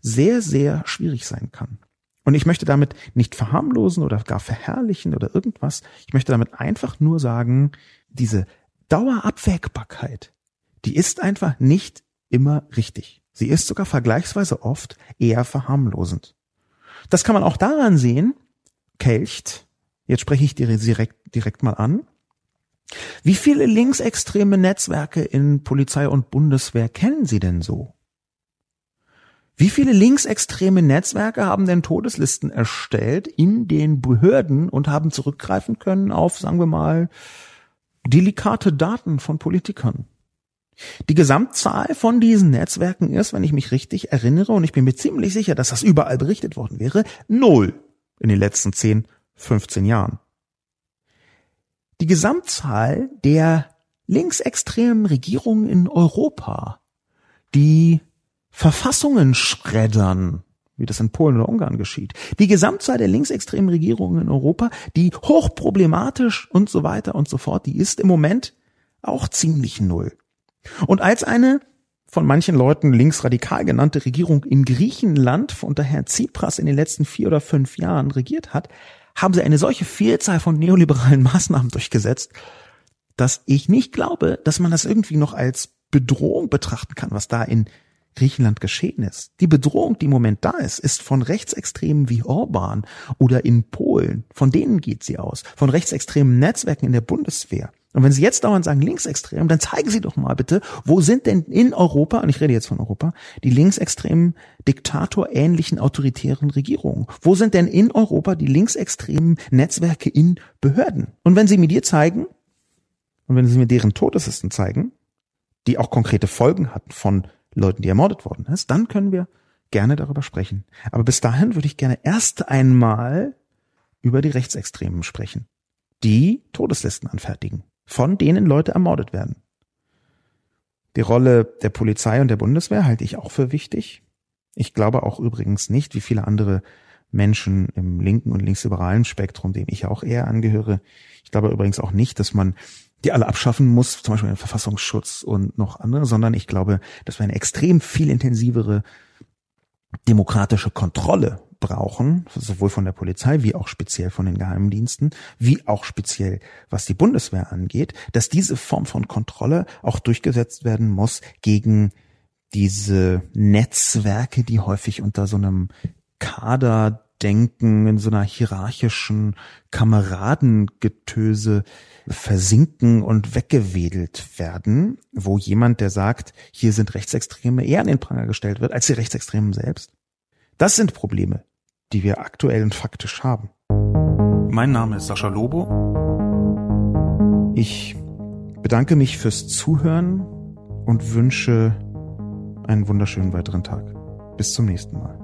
Speaker 2: sehr, sehr schwierig sein kann. Und ich möchte damit nicht verharmlosen oder gar verherrlichen oder irgendwas. Ich möchte damit einfach nur sagen, diese Dauerabwägbarkeit, die ist einfach nicht immer richtig. Sie ist sogar vergleichsweise oft eher verharmlosend. Das kann man auch daran sehen, Kelcht Jetzt spreche ich dir direkt, direkt mal an. Wie viele linksextreme Netzwerke in Polizei und Bundeswehr kennen Sie denn so? Wie viele linksextreme Netzwerke haben denn Todeslisten erstellt in den Behörden und haben zurückgreifen können auf, sagen wir mal, delikate Daten von Politikern? Die Gesamtzahl von diesen Netzwerken ist, wenn ich mich richtig erinnere, und ich bin mir ziemlich sicher, dass das überall berichtet worden wäre, null in den letzten 10 15 Jahren. Die Gesamtzahl der linksextremen Regierungen in Europa, die Verfassungen schreddern, wie das in Polen oder Ungarn geschieht. Die Gesamtzahl der linksextremen Regierungen in Europa, die hochproblematisch und so weiter und so fort, die ist im Moment auch ziemlich null. Und als eine von manchen Leuten linksradikal genannte Regierung in Griechenland unter Herrn Tsipras in den letzten vier oder fünf Jahren regiert hat, haben sie eine solche Vielzahl von neoliberalen *laughs* Maßnahmen durchgesetzt, dass ich nicht glaube, dass man das irgendwie noch als Bedrohung betrachten kann, was da in Griechenland geschehen ist. Die Bedrohung, die im Moment da ist, ist von Rechtsextremen wie Orban oder in Polen. Von denen geht sie aus. Von rechtsextremen Netzwerken in der Bundeswehr. Und wenn Sie jetzt dauernd sagen linksextrem, dann zeigen Sie doch mal bitte, wo sind denn in Europa, und ich rede jetzt von Europa, die linksextremen, diktatorähnlichen, autoritären Regierungen? Wo sind denn in Europa die linksextremen Netzwerke in Behörden? Und wenn Sie mir die zeigen, und wenn Sie mir deren Todeslisten zeigen, die auch konkrete Folgen hatten von Leuten, die ermordet worden ist, dann können wir gerne darüber sprechen. Aber bis dahin würde ich gerne erst einmal über die Rechtsextremen sprechen, die Todeslisten anfertigen, von denen Leute ermordet werden. Die Rolle der Polizei und der Bundeswehr halte ich auch für wichtig. Ich glaube auch übrigens nicht, wie viele andere Menschen im linken und linksliberalen Spektrum, dem ich auch eher angehöre. Ich glaube übrigens auch nicht, dass man die alle abschaffen muss, zum Beispiel den Verfassungsschutz und noch andere, sondern ich glaube, dass wir eine extrem viel intensivere demokratische Kontrolle brauchen, sowohl von der Polizei wie auch speziell von den Geheimdiensten, wie auch speziell was die Bundeswehr angeht, dass diese Form von Kontrolle auch durchgesetzt werden muss gegen diese Netzwerke, die häufig unter so einem Kaderdenken in so einer hierarchischen Kameradengetöse versinken und weggewedelt werden, wo jemand, der sagt, hier sind Rechtsextreme, eher an den Pranger gestellt wird als die Rechtsextremen selbst. Das sind Probleme, die wir aktuell und faktisch haben. Mein Name ist Sascha Lobo. Ich bedanke mich fürs Zuhören und wünsche einen wunderschönen weiteren Tag. Bis zum nächsten Mal.